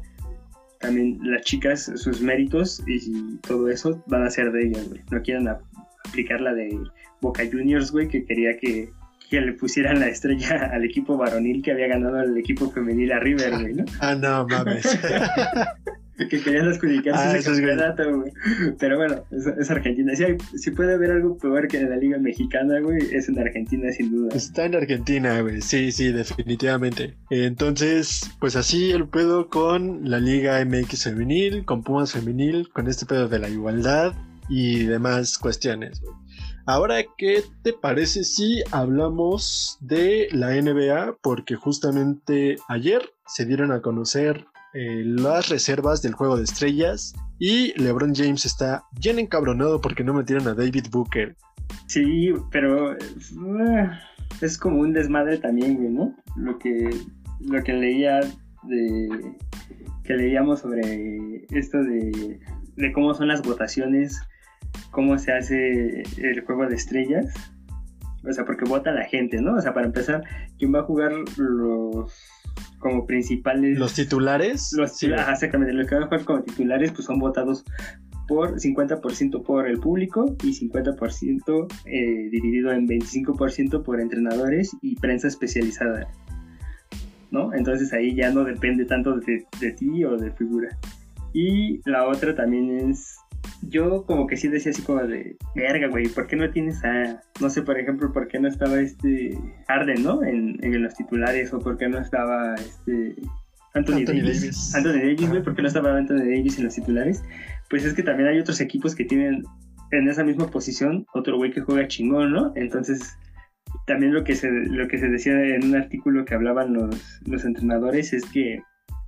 Speaker 3: también las chicas, sus méritos y todo eso van a ser de ellas, güey. No quieren a- aplicar la de Boca Juniors, güey, que quería que, que le pusieran la estrella *laughs* al equipo varonil que había ganado al equipo femenil a River, güey, ¿no?
Speaker 1: Ah, no, mames. *laughs* *laughs*
Speaker 3: que querían adjudicarse
Speaker 1: Ah,
Speaker 3: ese
Speaker 1: es güey.
Speaker 3: campeonato, güey. Pero bueno, es, es Argentina. Si, hay- si puede haber algo peor que en la Liga Mexicana, güey, es en Argentina, sin duda.
Speaker 1: Está en Argentina, güey. Sí, sí, definitivamente. Entonces, pues así el pedo con la Liga MX femenil, con Pumas femenil, con este pedo de la igualdad y demás cuestiones, güey. Ahora, ¿qué te parece si hablamos de la NBA? Porque justamente ayer se dieron a conocer eh, las reservas del juego de estrellas y LeBron James está bien encabronado porque no metieron a David Booker.
Speaker 3: Sí, pero eh, es como un desmadre también, güey, ¿no? Lo que, lo que leía que leíamos sobre esto de, de cómo son las votaciones, cómo se hace el juego de estrellas. O sea, porque vota la gente, ¿no? O sea, para empezar, ¿quién va a jugar los como principales?
Speaker 1: Los titulares.
Speaker 3: Los,
Speaker 1: sí,
Speaker 3: ajá, exactamente, los que van a jugar como titulares pues son votados por 50% por el público y 50% eh, dividido en 25% por entrenadores y prensa especializada. ¿No? Entonces ahí ya no depende tanto de, de ti o de figura. Y la otra también es. Yo como que sí decía así como de. Verga, güey, ¿por qué no tienes a. No sé, por ejemplo, ¿por qué no estaba este. Arden, ¿no? En, en los titulares. O por qué no estaba este. Anthony,
Speaker 1: Anthony
Speaker 3: Davis.
Speaker 1: Davis.
Speaker 3: Anthony Davis, güey, ¿por qué no estaba Anthony Davis en los titulares? Pues es que también hay otros equipos que tienen en esa misma posición otro güey que juega chingón, ¿no? Entonces, también lo que se, lo que se decía en un artículo que hablaban los, los entrenadores es que,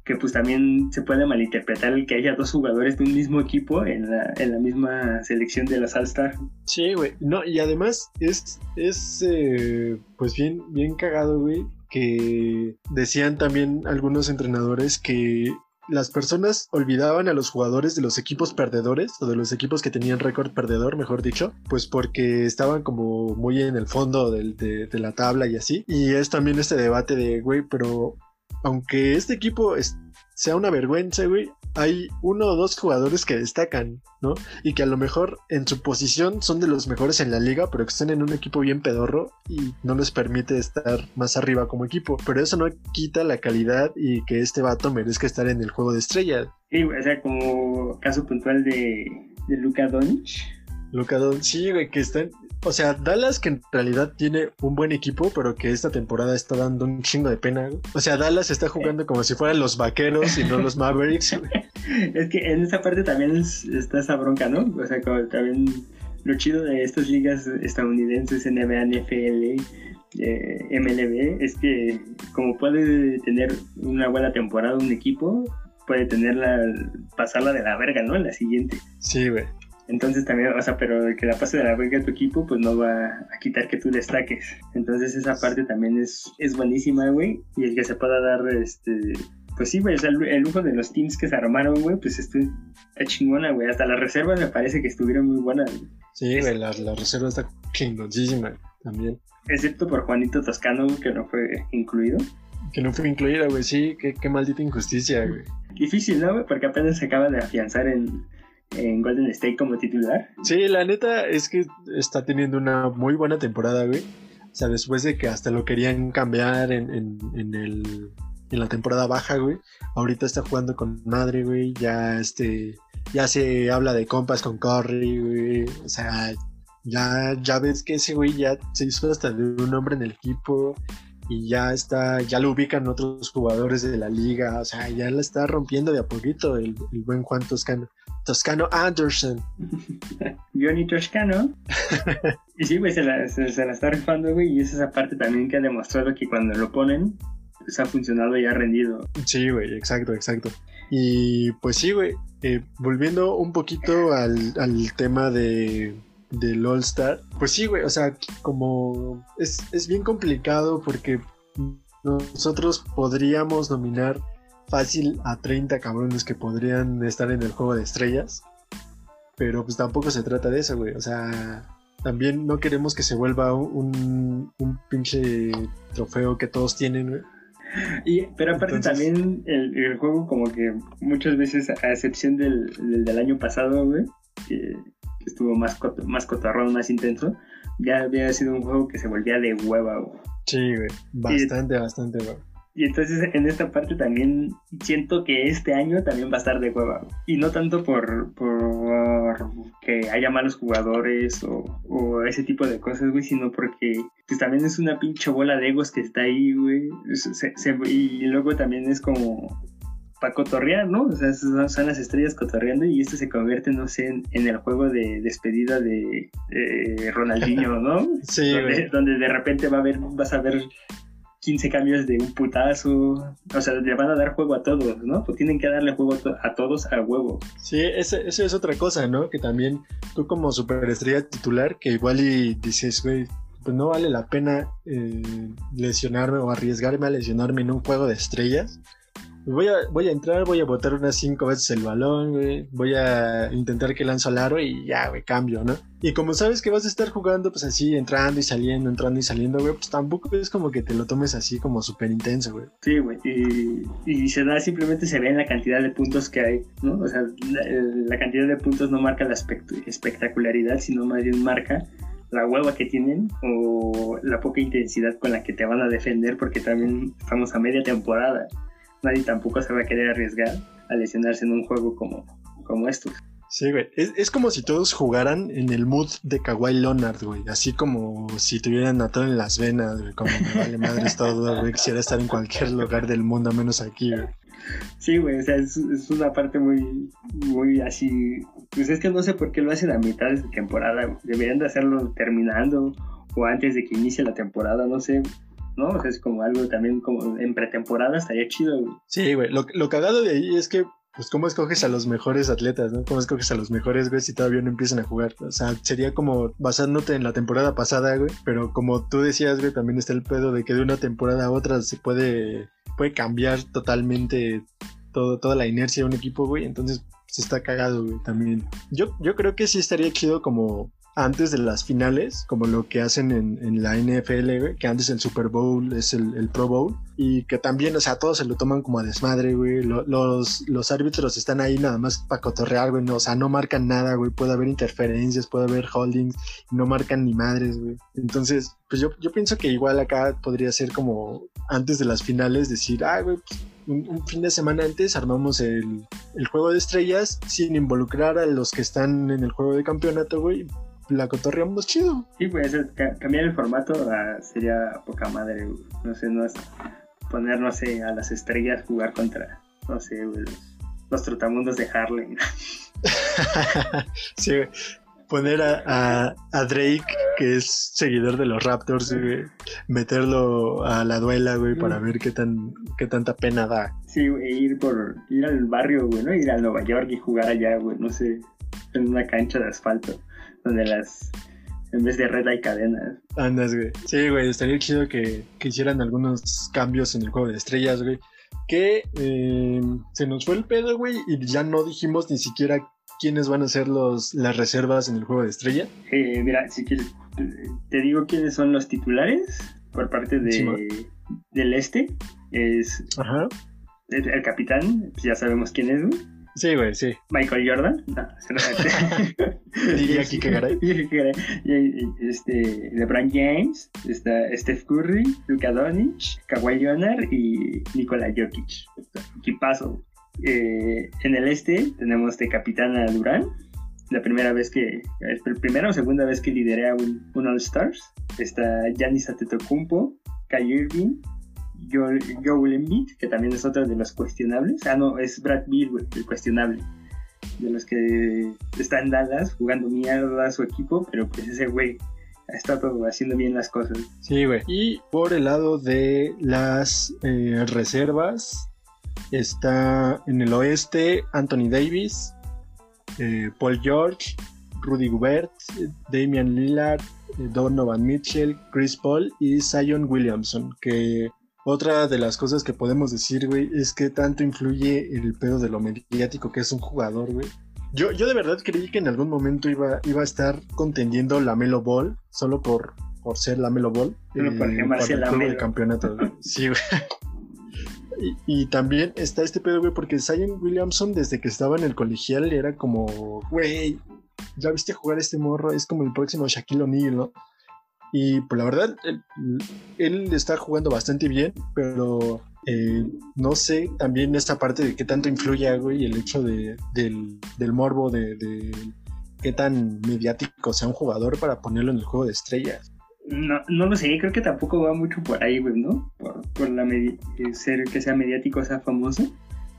Speaker 3: que pues también se puede malinterpretar el que haya dos jugadores de un mismo equipo en la, en la misma selección de los All-Star.
Speaker 1: Sí, güey. No, y además es, es eh, pues bien, bien cagado, güey, que decían también algunos entrenadores que las personas olvidaban a los jugadores de los equipos perdedores o de los equipos que tenían récord perdedor, mejor dicho, pues porque estaban como muy en el fondo de, de la tabla y así. Y es también este debate de, güey, pero aunque este equipo es- sea una vergüenza, güey, hay uno o dos jugadores que destacan, ¿no? y que a lo mejor en su posición son de los mejores en la liga, pero que están en un equipo bien pedorro y no les permite estar más arriba como equipo. Pero eso no quita la calidad y que este vato merezca estar en el juego de estrellas.
Speaker 3: Y, o sea, como caso puntual de, de Luka Doncic.
Speaker 1: Luka Don- sí, güey, que están. O sea, Dallas que en realidad tiene un buen equipo, pero que esta temporada está dando un chingo de pena. güey. O sea, Dallas está jugando como si fueran los vaqueros y no los Mavericks. güey. *laughs*
Speaker 3: Es que en esa parte también es- está esa bronca, ¿no? O sea, como también lo chido de estas ligas estadounidenses, NBA, NFL, eh, MLB, es que como puede tener una buena temporada un equipo, puede tenerla, pasarla de la verga, ¿no? En la siguiente.
Speaker 1: Sí, güey.
Speaker 3: Entonces también, o sea, pero el que la pase de la verga a tu equipo, pues no va a quitar que tú destaques. Entonces esa parte también es, es buenísima, güey. Y el que se pueda dar, este, pues sí, güey, o sea, el, el lujo de los teams que se armaron, güey, pues esto está chingona, güey. Hasta las reservas me parece que estuvieron muy buenas, güey.
Speaker 1: Sí, güey, la, la reserva está chingoncísima también.
Speaker 3: Excepto por Juanito Toscano, que no fue incluido.
Speaker 1: Que no fue incluida, güey, sí, qué, qué maldita injusticia, güey.
Speaker 3: Difícil, ¿no, güey? Porque apenas se acaba de afianzar en, en Golden State como titular.
Speaker 1: Sí, la neta es que está teniendo una muy buena temporada, güey. O sea, después de que hasta lo querían cambiar en, en, el, en la temporada baja, güey. Ahorita está jugando con madre, güey. Ya este, ya se habla de compas con Curry, güey. O sea, ya, ya ves que ese güey ya se hizo hasta de un hombre en el equipo y ya está, ya lo ubican otros jugadores de la liga, o sea, ya la está rompiendo de a poquito el, el buen Juan Toscano. Toscano Anderson. *laughs*
Speaker 3: Johnny Toscano. *laughs* y sí, güey, se la, se, se la está rifando, güey. Y es esa parte también que ha demostrado que cuando lo ponen, pues ha funcionado y ha rendido.
Speaker 1: Sí, güey, exacto, exacto. Y pues sí, güey, eh, volviendo un poquito al, al tema de, del All Star, pues sí, güey, o sea, como es, es bien complicado porque nosotros podríamos nominar fácil a 30 cabrones que podrían estar en el juego de estrellas, pero pues tampoco se trata de eso, güey, o sea, también no queremos que se vuelva un, un pinche trofeo que todos tienen, güey.
Speaker 3: Y, pero aparte
Speaker 1: Entonces-
Speaker 3: también el, el juego como que muchas veces, a excepción del, del, del año pasado, güey, que, que estuvo más, coto- más cotarrón, más intenso, ya había sido un juego que se volvía de hueva, güey.
Speaker 1: Sí, güey, bastante, bastante, güey.
Speaker 3: Y entonces en esta parte también siento que este año también va a estar de hueva. Y no tanto por, por que haya malos jugadores o, o ese tipo de cosas, güey, sino porque pues también es una pinche bola de egos que está ahí, güey. Se- se- y luego también es como para cotorrear, ¿no? O sea, son, las estrellas cotorreando y esto se convierte, no sé, en, en el juego de despedida de, de Ronaldinho, ¿no? *laughs*
Speaker 1: Sí,
Speaker 3: donde, de repente va a haber, vas a ver 15 cambios de un putazo. O sea, le van a dar juego a todos, ¿no? Pues tienen que darle juego a, to- a todos a huevo.
Speaker 1: Sí, ese- eso es otra cosa, ¿no? Que también tú como superestrella titular, que igual y dices, güey, pues no vale la pena eh, lesionarme o arriesgarme a lesionarme en un juego de estrellas. Voy a, voy a entrar, voy a botar unas cinco veces el balón, güey. Voy a intentar que lanzo al aro y ya, güey, cambio, ¿no? Y como sabes que vas a estar jugando, pues así, entrando y saliendo, entrando y saliendo, güey, pues tampoco es como que te lo tomes así como súper intenso, güey.
Speaker 3: Sí, güey. Y, y se da, simplemente se ve en la cantidad de puntos que hay, ¿no? O sea, la, cantidad de puntos no marca la espect- espectacularidad, sino más bien marca la hueva que tienen o la poca intensidad con la que te van a defender, porque también estamos a media temporada. Nadie tampoco se va a querer arriesgar a lesionarse en un juego como, como estos.
Speaker 1: Sí, güey. Es, es como si todos jugaran en el mood de Kawhi Leonard, güey. Así como si tuvieran atado en las venas, güey. Como me vale madres *laughs* todo, güey. Quisiera estar en cualquier lugar del mundo, menos aquí, güey.
Speaker 3: Sí, güey, o sea, es, es una parte muy, muy así. Pues es que no sé por qué lo hacen a mitad de temporada. güey. Deberían de hacerlo terminando o antes de que inicie la temporada, no sé. ¿No? Es como algo también como en pretemporada estaría chido, güey.
Speaker 1: Sí, güey. Lo, lo cagado de ahí es que, pues, ¿cómo escoges a los mejores atletas, no? ¿Cómo escoges a los mejores, güey, si todavía no empiezan a jugar? O sea, sería como basándote en la temporada pasada, güey. Pero como tú decías, güey, también está el pedo de que de una temporada a otra se puede, puede cambiar totalmente todo, toda la inercia de un equipo, güey. Entonces, se está cagado, güey, también. Yo, yo creo que sí estaría chido como antes de las finales, como lo que hacen en, en la NFL, güey, que antes el Super Bowl es el, el Pro Bowl, y que también, o sea, todos se lo toman como a desmadre, güey. Lo- los, los árbitros están ahí nada más para cotorrear, güey, no, o sea, no marcan nada, güey. Puede haber interferencias, puede haber holdings, no marcan ni madres, güey. Entonces, pues yo, yo pienso que igual acá podría ser como antes de las finales decir, ah, güey, pues, un, un fin de semana antes armamos el, el juego de estrellas sin involucrar a los que están en el juego de campeonato, güey. La cotorreamos chido.
Speaker 3: Sí, ca- cambiar el formato ah, sería poca madre, güey. No sé, no es poner, no sé, a las estrellas jugar contra, no sé, güey, los, los trotamundos de Harlem. *laughs* *laughs*
Speaker 1: sí, güey. Poner a, a, a Drake, que es seguidor de los Raptors, güey, meterlo a la duela, güey, para
Speaker 3: Mm.
Speaker 1: ver qué tan qué tanta pena da.
Speaker 3: Sí, güey, ir por, ir al barrio, güey, ¿no? Ir a Nueva York y jugar allá, güey, no sé, en una cancha de asfalto, donde las, en vez de red hay cadenas.
Speaker 1: Andas, güey. Sí, güey, estaría chido que, que hicieran algunos cambios en el juego de estrellas, güey. Que eh, se nos fue el pedo, güey, y ya no dijimos ni siquiera quiénes van a ser los, las reservas en el juego de estrella.
Speaker 3: Eh, mira, si quieres, te digo quiénes son los titulares por parte de,
Speaker 1: Sí,
Speaker 3: del este. Es
Speaker 1: Ajá.
Speaker 3: el, el capitán, pues ya sabemos quién es, güey.
Speaker 1: Sí, güey, sí.
Speaker 3: Michael Jordan. No, *laughs*
Speaker 1: Diría Kike Garay. *laughs*
Speaker 3: Garay. Este, LeBron James, está Steph Curry, Luka Doncic, Kawhi Leonard y Nikola Jokic. Equipazo. Eh, en el este tenemos de capitana Durán. La primera vez que, primera o segunda vez que lideré a un, un All Stars. Está Giannis Antetokounmpo, Kyrie Irving, Joel, Joel Embiid, que también es otro de los cuestionables. Ah, no, es Brad güey, el cuestionable. De los que está en Dallas jugando mierda a su equipo, pero pues ese güey ha estado haciendo bien las cosas.
Speaker 1: Sí, güey. Y por el lado de las eh, reservas, está en el oeste Anthony Davis, eh, Paul George, Rudy Gobert, Damian Lillard, eh, Donovan Mitchell, Chris Paul y Zion Williamson. Que otra de las cosas que podemos decir, güey, es que tanto influye el pedo de lo mediático que es un jugador, güey. Yo, yo de verdad creí que en algún momento iba, iba a estar contendiendo la Melo Ball solo por, por ser la Melo Ball.
Speaker 3: Solo por
Speaker 1: eh, para el juego de campeonato. güey. *laughs* Sí, güey. Y, y también está este pedo, güey, porque Zion Williamson desde que estaba en el colegial era como, güey, ya viste jugar a este morro, es como el próximo Shaquille O'Neal, ¿no? Y pues la verdad, él, él está jugando bastante bien, pero eh, no sé también esta parte de qué tanto influye, güey, el hecho de, del, del morbo de, qué tan mediático sea un jugador para ponerlo en el juego de estrellas.
Speaker 3: No, no lo sé, creo que tampoco va mucho por ahí, güey, ¿no? Por, por la eh, ser que sea mediático, sea famoso.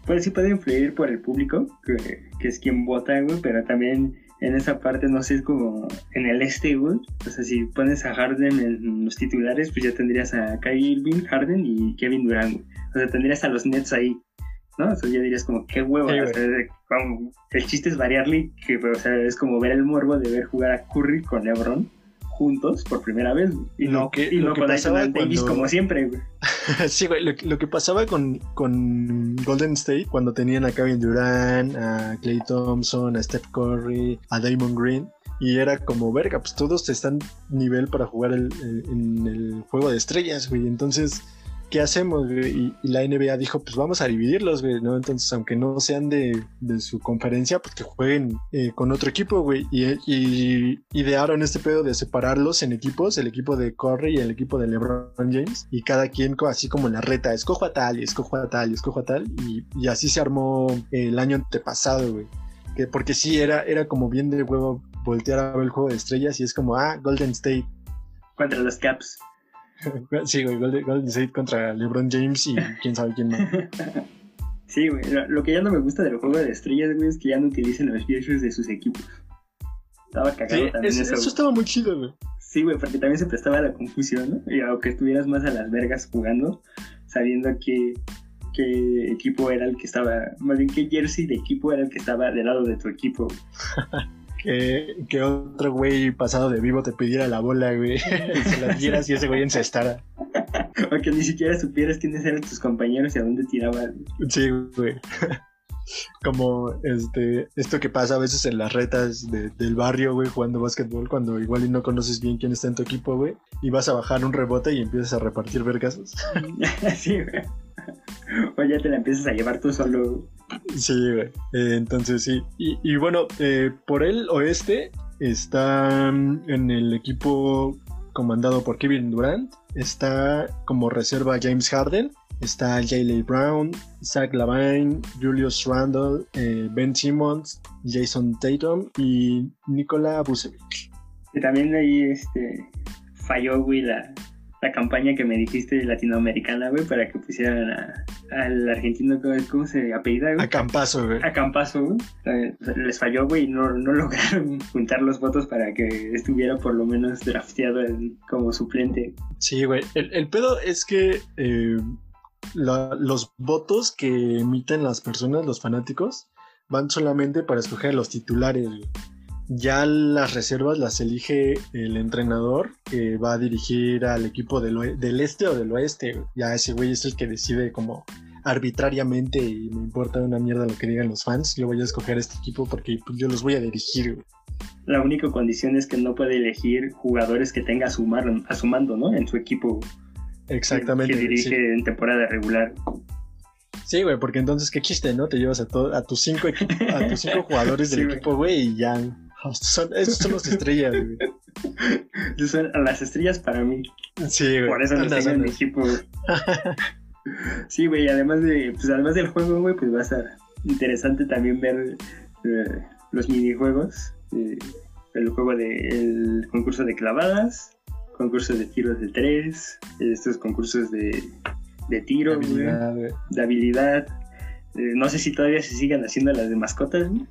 Speaker 3: Pues sí puede influir por el público, que, que es quien vota, güey, pero también en esa parte, no sé, es como en el este, güey. O sea, si pones a Harden en los titulares, pues ya tendrías a Kyrie Irving, Harden y Kevin Durant, güey. O sea, tendrías a los Nets ahí, ¿no? O sea, ya dirías como, qué huevo.
Speaker 1: Sí,
Speaker 3: o sea, el chiste es variarle, que, o sea, es como ver el morbo de ver jugar a Curry con LeBron juntos por primera vez. Y
Speaker 1: Lo
Speaker 3: no,
Speaker 1: que-
Speaker 3: y
Speaker 1: lo
Speaker 3: no
Speaker 1: que
Speaker 3: con
Speaker 1: pasaba
Speaker 3: Davis como siempre, güey. *laughs*
Speaker 1: sí, güey, lo, lo que pasaba con, con Golden State cuando tenían a Kevin Durant, a Clay Thompson, a Steph Curry, a Damon Green. Y era como, verga, pues todos están nivel para jugar el- el- en el juego de estrellas, güey. Entonces, ¿qué hacemos? Y, la NBA dijo, pues vamos a dividirlos, güey, ¿no? Entonces, aunque no sean de, su conferencia, pues que jueguen eh, con otro equipo, güey. Y, y idearon este pedo de separarlos en equipos, el equipo de Curry y el equipo de LeBron James. Y cada quien, así como en la reta, escojo a tal y escojo a tal y escojo a tal. Y, y así se armó el año antepasado, güey. Que porque sí, era, era como bien de huevo voltear a ver el juego de estrellas y es como, ah, Golden State.
Speaker 3: Contra los Caps. *laughs*
Speaker 1: Sí, güey, Golden, State contra LeBron James y quién sabe quién más. *laughs*
Speaker 3: Sí, güey. Lo, que ya no me gusta del juego de estrellas, güey, es que ya no utilicen los jerseys de sus equipos. Estaba cagado
Speaker 1: Sí,
Speaker 3: también
Speaker 1: es-
Speaker 3: eso.
Speaker 1: eso estaba muy chido, güey.
Speaker 3: Sí, güey, porque también se prestaba a la confusión, ¿no? Y aunque estuvieras más a las vergas jugando, sabiendo qué, qué equipo era el que estaba, más bien qué jersey de equipo era el que estaba del lado de tu equipo. *laughs*
Speaker 1: Que, que otro güey pasado de vivo te pidiera la bola, güey. *laughs* *laughs* y se la dieras y ese güey encestara.
Speaker 3: O que ni siquiera supieras quiénes eran tus compañeros y a dónde tiraban.
Speaker 1: Sí, güey. *laughs* Como este, esto que pasa a veces en las retas de- del barrio, güey, jugando básquetbol, cuando igual y no conoces bien quién está en tu equipo, güey, y vas a bajar un rebote y empiezas a repartir vergazos.
Speaker 3: sí, güey. O ya te la empiezas a llevar tú solo.
Speaker 1: Sí, güey. Eh, entonces sí. Y, bueno, eh, por el oeste está mm, en el equipo comandado por Kevin Durant. Está como reserva James Harden. Está Jaylen Brown, Zach Lavine, Julius Randle, eh, Ben Simmons, Jason Tatum y Nikola Vucevic.
Speaker 3: También ahí este, falló, güey, la, la campaña que me dijiste latinoamericana, güey, para que pusieran a- al argentino, ¿cómo, se apellida, güey?
Speaker 1: A Campazo, güey.
Speaker 3: A Campazo, güey. Les falló, güey, y no, no *laughs* lograron juntar los votos para que estuviera por lo menos drafteado en- como suplente.
Speaker 1: Sí, güey. El, el pedo es que eh, la- los votos que emiten las personas, los fanáticos, van solamente para escoger los titulares, güey. Ya las reservas las elige el entrenador que va a dirigir al equipo del, del este o del oeste. Ya ese güey es el que decide como arbitrariamente y me importa una mierda lo que digan los fans. Yo voy a escoger este equipo porque pues, yo los voy a dirigir. güey.
Speaker 3: La única condición es que no puede elegir jugadores que tenga a su, mar- a su mando, ¿no? En su equipo
Speaker 1: Exactamente.
Speaker 3: que dirige
Speaker 1: sí.
Speaker 3: en temporada regular.
Speaker 1: Sí, güey, porque entonces qué chiste, ¿no? Te llevas a, a tus cinco a tus cinco *laughs* jugadores del
Speaker 3: Sí,
Speaker 1: equipo, güey, y ya. Son, esos son los estrellas, güey.
Speaker 3: Esas *laughs* son las estrellas para mí.
Speaker 1: Sí, güey.
Speaker 3: Por eso los tengo en mi equipo. güey. *laughs* Sí, güey, además de, pues además del juego, güey, pues va a estar interesante también ver eh, los minijuegos. eh, el juego de el concurso de clavadas, concurso de tiros de tres, estos concursos de, de tiro, güey,
Speaker 1: Habilidad, güey.
Speaker 3: de habilidad. Eh, no sé si todavía se sigan haciendo las de mascotas, güey.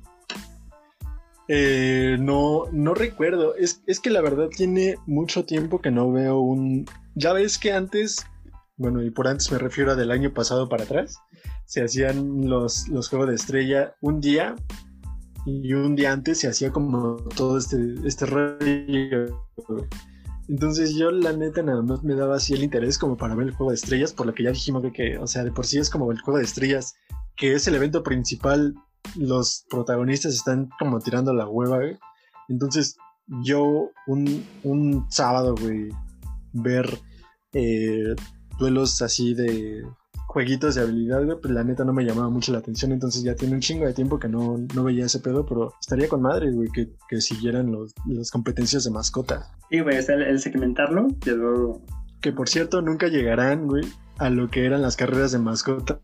Speaker 1: Eh, no, no recuerdo. Es, es que la verdad tiene mucho tiempo que no veo un. Ya ves que antes, bueno, y por antes me refiero a del año pasado para atrás, se hacían los, los juegos de estrella un día y un día antes se hacía como todo este, este rollo. Entonces yo la neta nada más me daba así el interés como para ver el juego de estrellas, por lo que ya dijimos güey, que, o sea, de por sí es como el juego de estrellas, que es el evento principal los protagonistas están como tirando la hueva, güey. Entonces, yo un, un sábado, güey, ver eh, duelos así de jueguitos de habilidad, güey, pues la neta no me llamaba mucho la atención. Entonces ya tiene un chingo de tiempo que no, no veía ese pedo, pero estaría con madre, güey, que, que siguieran los, las competencias de mascota.
Speaker 3: Sí, güey, el, el segmentarlo quedó
Speaker 1: Que por cierto, nunca llegarán, güey, a lo que eran las carreras de mascotas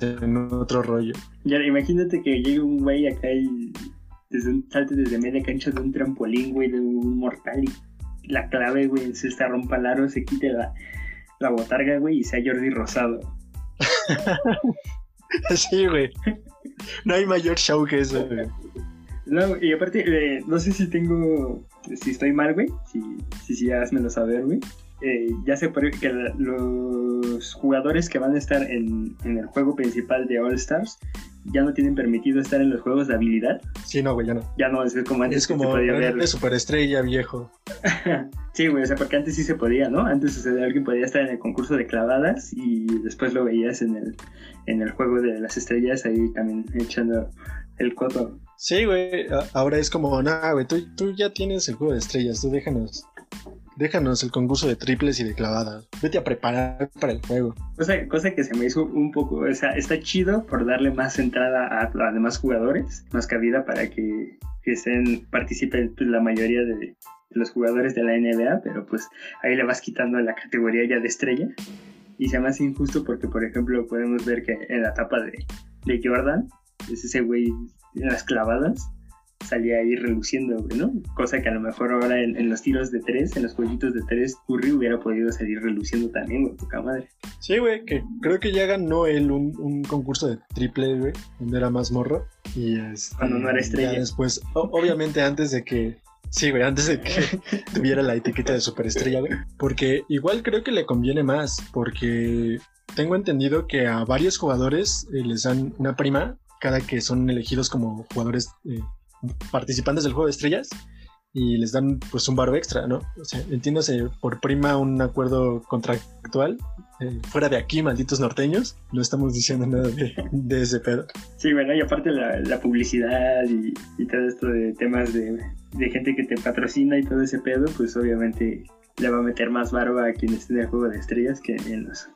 Speaker 1: en otro rollo.
Speaker 3: Ya, imagínate que llegue un güey acá y desde un, salte desde media cancha de un trampolín, güey, de un mortal y la clave, güey, en cesta rompa el aro, se quite la, la botarga, güey, y sea Jordi Rosado. *laughs*
Speaker 1: Sí, güey. No hay mayor show que eso, güey.
Speaker 3: No, y aparte, eh, no sé si tengo, si estoy mal, güey, si, si, sí, házmelo saber, güey. Eh, ya sé por que la- los jugadores que van a estar en, en el juego principal de All Stars ya no tienen permitido estar en los juegos de habilidad.
Speaker 1: Sí, no, güey, ya no.
Speaker 3: Ya no es como antes
Speaker 1: Es
Speaker 3: que se
Speaker 1: como
Speaker 3: podía ver.
Speaker 1: de superestrella, viejo. *laughs*
Speaker 3: Sí, güey, o sea, porque antes sí se podía, ¿no? Antes o sea, alguien podía estar en el concurso de clavadas y después lo veías en el, en el juego de las estrellas ahí también echando el coto.
Speaker 1: Sí, güey. Ahora es como, nah, güey, tú, tú ya tienes el juego de estrellas, tú déjanos. Déjanos el concurso de triples y de clavadas. Vete a preparar para el juego.
Speaker 3: Cosa, que se me hizo un poco, o sea, está chido por darle más entrada a, a demás jugadores, más cabida para que, que estén, participen pues, la mayoría de, los jugadores de la NBA, pero pues ahí le vas quitando la categoría ya de estrella. Y se me hace injusto porque, por ejemplo, podemos ver que en la etapa de, de Jordan, es ese güey en las clavadas, salía ahí reluciendo, ¿no? Cosa que a lo mejor ahora en, en los tiros de tres, en los jueguitos de tres, Curry hubiera podido salir reluciendo también, güey, poca madre.
Speaker 1: Sí, güey, que creo que ya ganó él un, un concurso de triple, güey, donde era más morro. Y este,
Speaker 3: Cuando no era estrella.
Speaker 1: ya después, o- obviamente antes de que. Sí, güey, antes de que *laughs* tuviera la etiqueta de superestrella, güey. Porque igual creo que le conviene más, porque tengo entendido que a varios jugadores eh, les dan una prima cada que son elegidos como jugadores eh, participantes del juego de estrellas y les dan pues un baro extra, ¿no? O sea, entiéndase por prima un acuerdo contractual. eh, fuera de aquí, malditos norteños, no estamos diciendo nada de, de ese pedo.
Speaker 3: Sí, bueno, y aparte la, la publicidad y, y todo esto de temas de, de gente que te patrocina y todo ese pedo, pues obviamente le va a meter más barba a quien esté en el juego de estrellas que en los,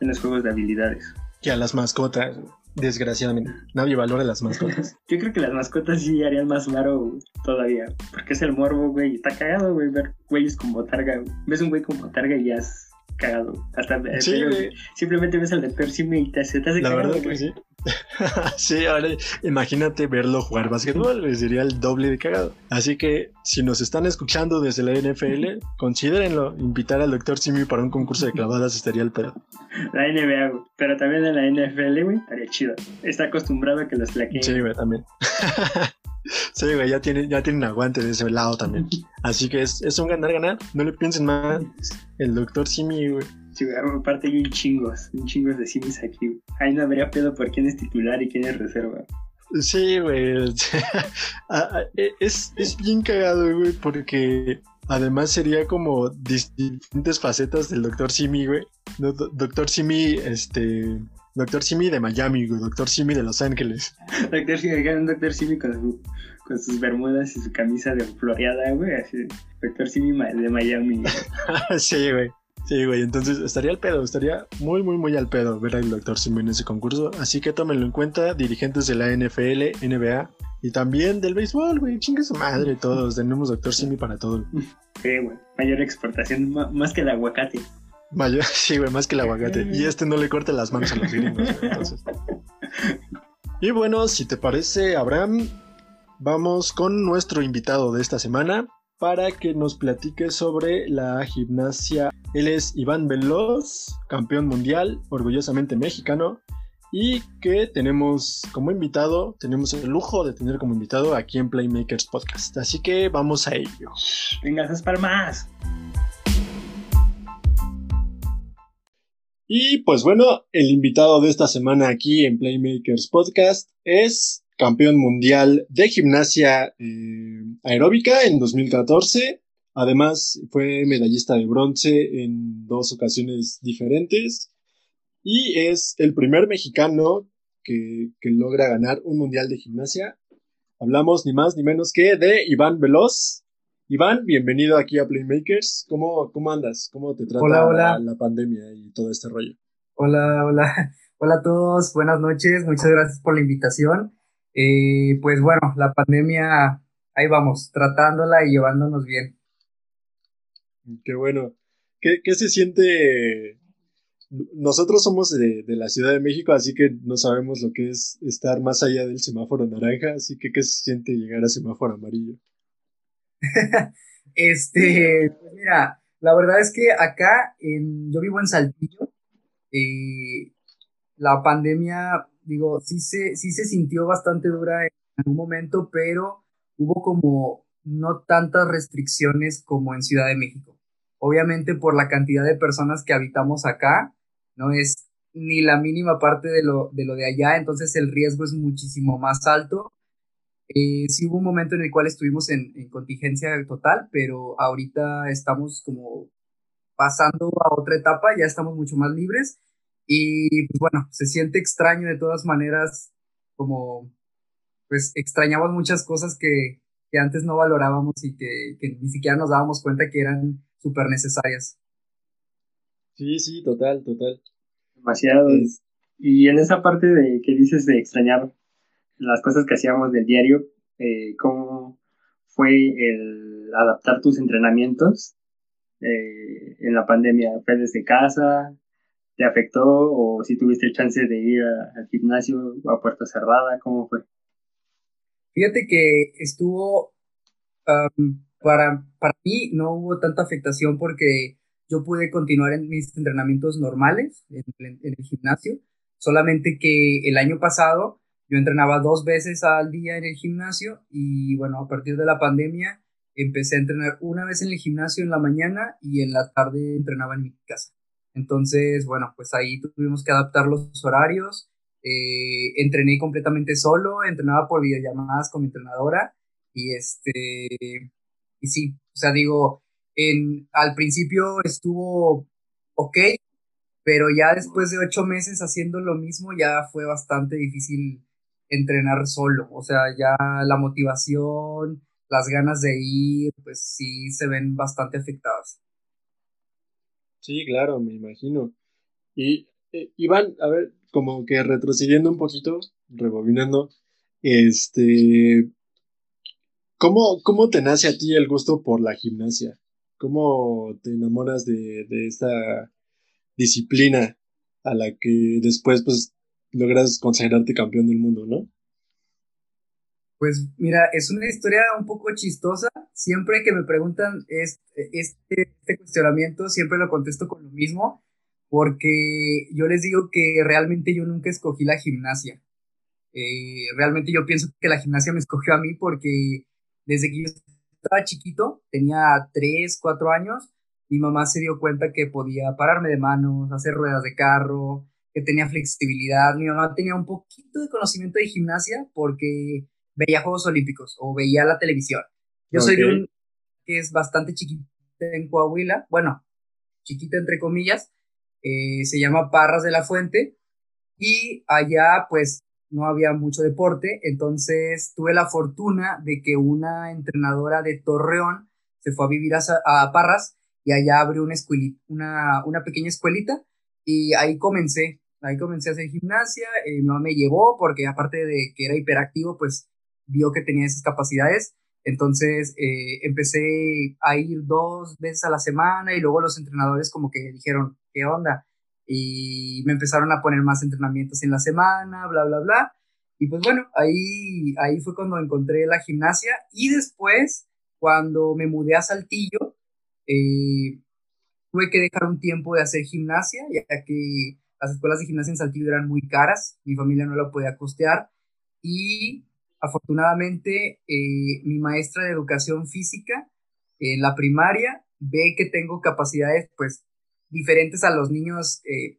Speaker 3: en los juegos de habilidades.
Speaker 1: Que a las mascotas, desgraciadamente. Nadie valora las mascotas. *laughs*
Speaker 3: Yo creo que las mascotas sí harían más varo todavía, porque es el morbo, güey, y está cagado, güey, ver güeyes con botarga. güey. Ves un güey con botarga y ya es cagado. Hasta
Speaker 1: Sí,
Speaker 3: pero
Speaker 1: güey.
Speaker 3: simplemente ves al de Persime y te, se te hace
Speaker 1: La
Speaker 3: cagado,
Speaker 1: verdad que sí. *laughs* sí, ahora imagínate verlo jugar básquetbol, sería el doble de cagado. Así que si nos están escuchando desde la NFL, *laughs* considérenlo. Invitar al Dr. Simi para un concurso de clavadas estaría el pedo.
Speaker 3: La NBA, güey. Pero también en la NFL, güey, estaría chido. Está acostumbrado a que los flaqueen.
Speaker 1: Sí, güey, también. *laughs* sí, güey, ya tienen, ya tienen aguante de ese lado también. Así que es, es un ganar-ganar. No le piensen más. El Dr. Simi, güey.
Speaker 3: Aparte hay un chingos, un chingos de simis aquí. Ahí no habría pedo por quién es titular y quién es reserva.
Speaker 1: Sí, güey. *laughs* Ah, ah, e, es, es bien cagado, güey, porque además sería como diferentes facetas del Doctor Simi, güey. Do- Doctor Simi, este. Doctor Simi de Miami, güey. Doctor Simi de Los Ángeles. *laughs*
Speaker 3: Doctor Simi, Doctor Simi con, su- con sus bermudas y su camisa de floreada, güey. Así, Doctor Simi de Miami. *laughs*
Speaker 1: sí, güey. Sí, güey. Entonces estaría al pedo. Estaría muy, muy, muy al pedo ver al Doctor Simi en ese concurso. Así que tómenlo en cuenta, dirigentes de la NFL, NBA y también del béisbol, güey. Chingue su madre, todos. Tenemos Doctor Simi para todo.
Speaker 3: Sí, güey. Mayor exportación, más que el aguacate.
Speaker 1: Mayor, *laughs* sí, güey, más que el aguacate. Y este no le corte las manos a los gringos, güey, entonces. *laughs* Y bueno, si te parece, Abraham, vamos con nuestro invitado de esta semana para que nos platique sobre la gimnasia. Él es Iván Veloz, campeón mundial, orgullosamente mexicano, y que tenemos como invitado, tenemos el lujo de tener como invitado aquí en Playmakers Podcast. Así que vamos a ello.
Speaker 3: Venga, esas palmas.
Speaker 1: Y pues bueno, el invitado de esta semana aquí en Playmakers Podcast es campeón mundial de gimnasia eh, aeróbica en 2014. Además, fue medallista de bronce en dos ocasiones diferentes. Y es el primer mexicano que, que logra ganar un mundial de gimnasia. Hablamos ni más ni menos que de Iván Veloz. Iván, bienvenido aquí a Playmakers. ¿Cómo, cómo andas? ¿Cómo te trata
Speaker 6: Hola, hola.
Speaker 1: La, la pandemia y todo este rollo?
Speaker 6: Hola, hola, *laughs* hola a todos, buenas noches, muchas gracias por la invitación. Pues bueno, la pandemia, ahí vamos, tratándola y llevándonos bien.
Speaker 1: Qué bueno. ¿Qué, qué se siente? Nosotros somos de, de la Ciudad de México, así que no sabemos lo que es estar más allá del semáforo naranja, así que ¿qué se siente llegar a semáforo amarillo? *laughs*
Speaker 6: Este, pues mira, la verdad es que acá, en, yo vivo en Saltillo, eh, la pandemia, digo, sí se, sí se sintió bastante dura en algún momento, pero hubo como no tantas restricciones como en Ciudad de México. Obviamente por la cantidad de personas que habitamos acá, no es ni la mínima parte de lo de, lo de allá, entonces el riesgo es muchísimo más alto. Eh, sí hubo un momento en el cual estuvimos en, en contingencia total, pero ahorita estamos como pasando a otra etapa, ya estamos mucho más libres y pues bueno, se siente extraño de todas maneras, como pues extrañamos muchas cosas que, que antes no valorábamos y que, que ni siquiera nos dábamos cuenta que eran súper necesarias.
Speaker 1: Sí, sí, total, total.
Speaker 3: Demasiado.
Speaker 1: Es-
Speaker 3: Y en esa parte de que dices de extrañar las cosas que hacíamos del diario, eh, ¿cómo fue el adaptar tus entrenamientos eh, en la pandemia? ¿Fue desde casa? ¿Te afectó? ¿O si tuviste el chance de ir al gimnasio a puerta cerrada? ¿Cómo fue?
Speaker 6: Fíjate que estuvo, um, para, para mí no hubo tanta afectación porque yo pude continuar en mis entrenamientos normales en el gimnasio, solamente que el año pasado yo entrenaba dos veces al día en el gimnasio y bueno, a partir de la pandemia empecé a entrenar una vez en el gimnasio en la mañana y en la tarde entrenaba en mi casa. Entonces, bueno, pues ahí tuvimos que adaptar los horarios eh, entrené completamente solo, entrenaba por videollamadas con mi entrenadora y este, y sí, o sea, digo, en, al principio estuvo ok, pero ya después de ocho meses haciendo lo mismo ya fue bastante difícil entrenar solo, o sea, ya la motivación, las ganas de ir, pues sí se ven bastante afectadas.
Speaker 1: Sí, claro, me imagino. Y eh, Iván, a ver, como que retrocediendo un poquito, rebobinando, este, ¿cómo, cómo te nace a ti el gusto por la gimnasia? ¿Cómo te enamoras de, de esta disciplina a la que después, pues, logras consagrarte campeón del mundo, ¿no?
Speaker 6: Pues mira, es una historia un poco chistosa. Siempre que me preguntan este, este, cuestionamiento, siempre lo contesto con lo mismo, porque yo les digo que realmente yo nunca escogí la gimnasia. Eh, realmente yo pienso que la gimnasia me escogió a mí porque desde que yo estaba chiquito, tenía 3, 4 años, mi mamá se dio cuenta que podía pararme de manos, hacer ruedas de carro, que tenía flexibilidad. Mi mamá tenía un poquito de conocimiento de gimnasia porque veía Juegos Olímpicos o veía la televisión. Yo soy de un que es bastante chiquita en Coahuila, bueno, chiquita entre comillas, eh, se llama Parras de la Fuente y allá pues no había mucho deporte, entonces tuve la fortuna de que una entrenadora de Torreón se fue a vivir a, Parras y allá abrió una, una, una pequeña escuelita y ahí comencé, ahí comencé a hacer gimnasia, eh, mi mamá me llevó porque aparte de que era hiperactivo, pues vio que tenía esas capacidades, entonces eh, empecé a ir dos veces a la semana y luego los entrenadores como que dijeron, ¿qué onda? Y me empezaron a poner más entrenamientos en la semana, bla, bla, bla. Y pues bueno, ahí, ahí fue cuando encontré la gimnasia y después, cuando me mudé a Saltillo, eh, tuve que dejar un tiempo de hacer gimnasia, ya que las escuelas de gimnasia en Saltillo eran muy caras, mi familia no la podía costear y afortunadamente eh, mi maestra de educación física en la primaria ve que tengo capacidades pues diferentes a los niños eh,